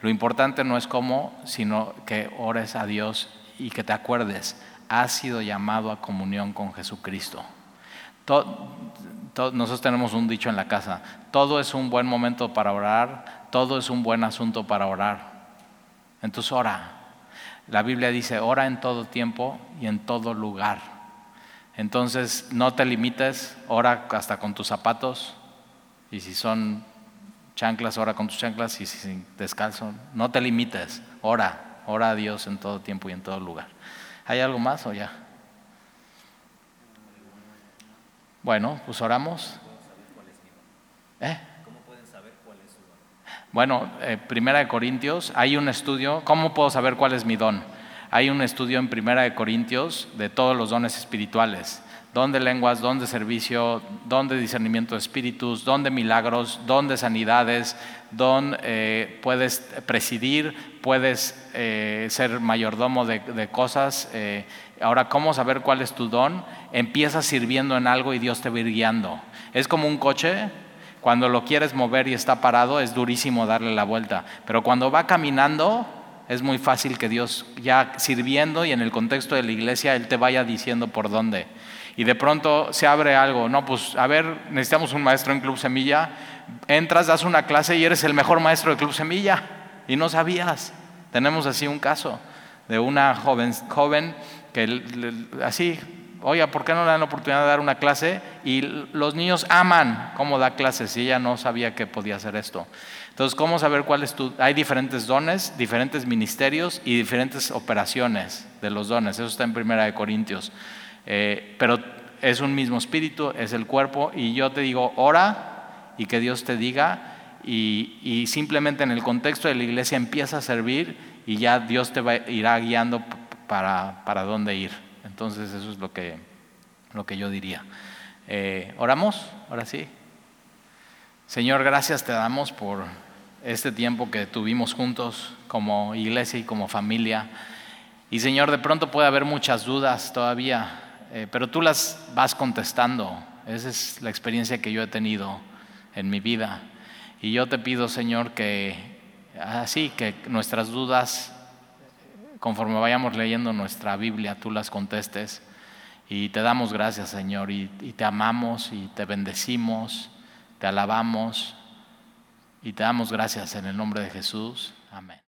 Lo importante no es cómo, sino que ores a Dios y que te acuerdes, has sido llamado a comunión con Jesucristo. nosotros tenemos un dicho en la casa, todo es un buen momento para orar, todo es un buen asunto para orar. Entonces ora. La Biblia dice, ora en todo tiempo y en todo lugar. Entonces no te limites, ora hasta con tus zapatos. Y si son chanclas, ora con tus chanclas. Y si descalzo, no te limites, ora, ora a Dios en todo tiempo y en todo lugar. ¿Hay algo más o ya? Bueno, pues oramos. ¿Eh? Bueno, eh, Primera de Corintios, hay un estudio, ¿cómo puedo saber cuál es mi don? Hay un estudio en Primera de Corintios de todos los dones espirituales, don de lenguas, don de servicio, don de discernimiento de espíritus, don de milagros, don de sanidades, don eh, puedes presidir, puedes eh, ser mayordomo de, cosas. ahora, ¿cómo saber cuál es tu don? Empiezas sirviendo en algo y Dios te va guiando. Es como un coche cuando lo quieres mover y está parado, es durísimo darle la vuelta. Pero cuando va caminando, es muy fácil que Dios, ya sirviendo y en el contexto de la iglesia, Él te vaya diciendo por dónde. Y de pronto se abre algo, no, pues a ver, necesitamos un maestro en Club Semilla. Entras, das una clase y eres el mejor maestro de Club Semilla. Y no sabías. Tenemos así un caso de una joven, joven que así oiga, ¿por qué no le dan la oportunidad de dar una clase? Y los niños aman cómo da clases y ella no sabía que podía hacer esto. Entonces, ¿cómo saber cuál es tu... Hay diferentes dones, diferentes ministerios y diferentes operaciones de los dones. Eso está en Primera de Corintios. Eh, pero es un mismo espíritu, es el cuerpo y yo te digo, ora y que Dios te diga y, simplemente en el contexto de la iglesia empieza a servir y ya Dios te va, irá guiando para, para dónde ir. Entonces eso es lo que, lo que yo diría. Eh, ¿Oramos? Ahora sí. Señor, gracias te damos por este tiempo que tuvimos juntos como iglesia y como familia. Y Señor, de pronto puede haber muchas dudas todavía, eh, pero tú las vas contestando. Esa es la experiencia que yo he tenido en mi vida. Y yo te pido, Señor, que así, que nuestras dudas conforme vayamos leyendo nuestra Biblia, tú las contestes Y te damos gracias, Señor, y, y te amamos y te bendecimos, te alabamos y te damos gracias en el nombre de Jesús. Amén.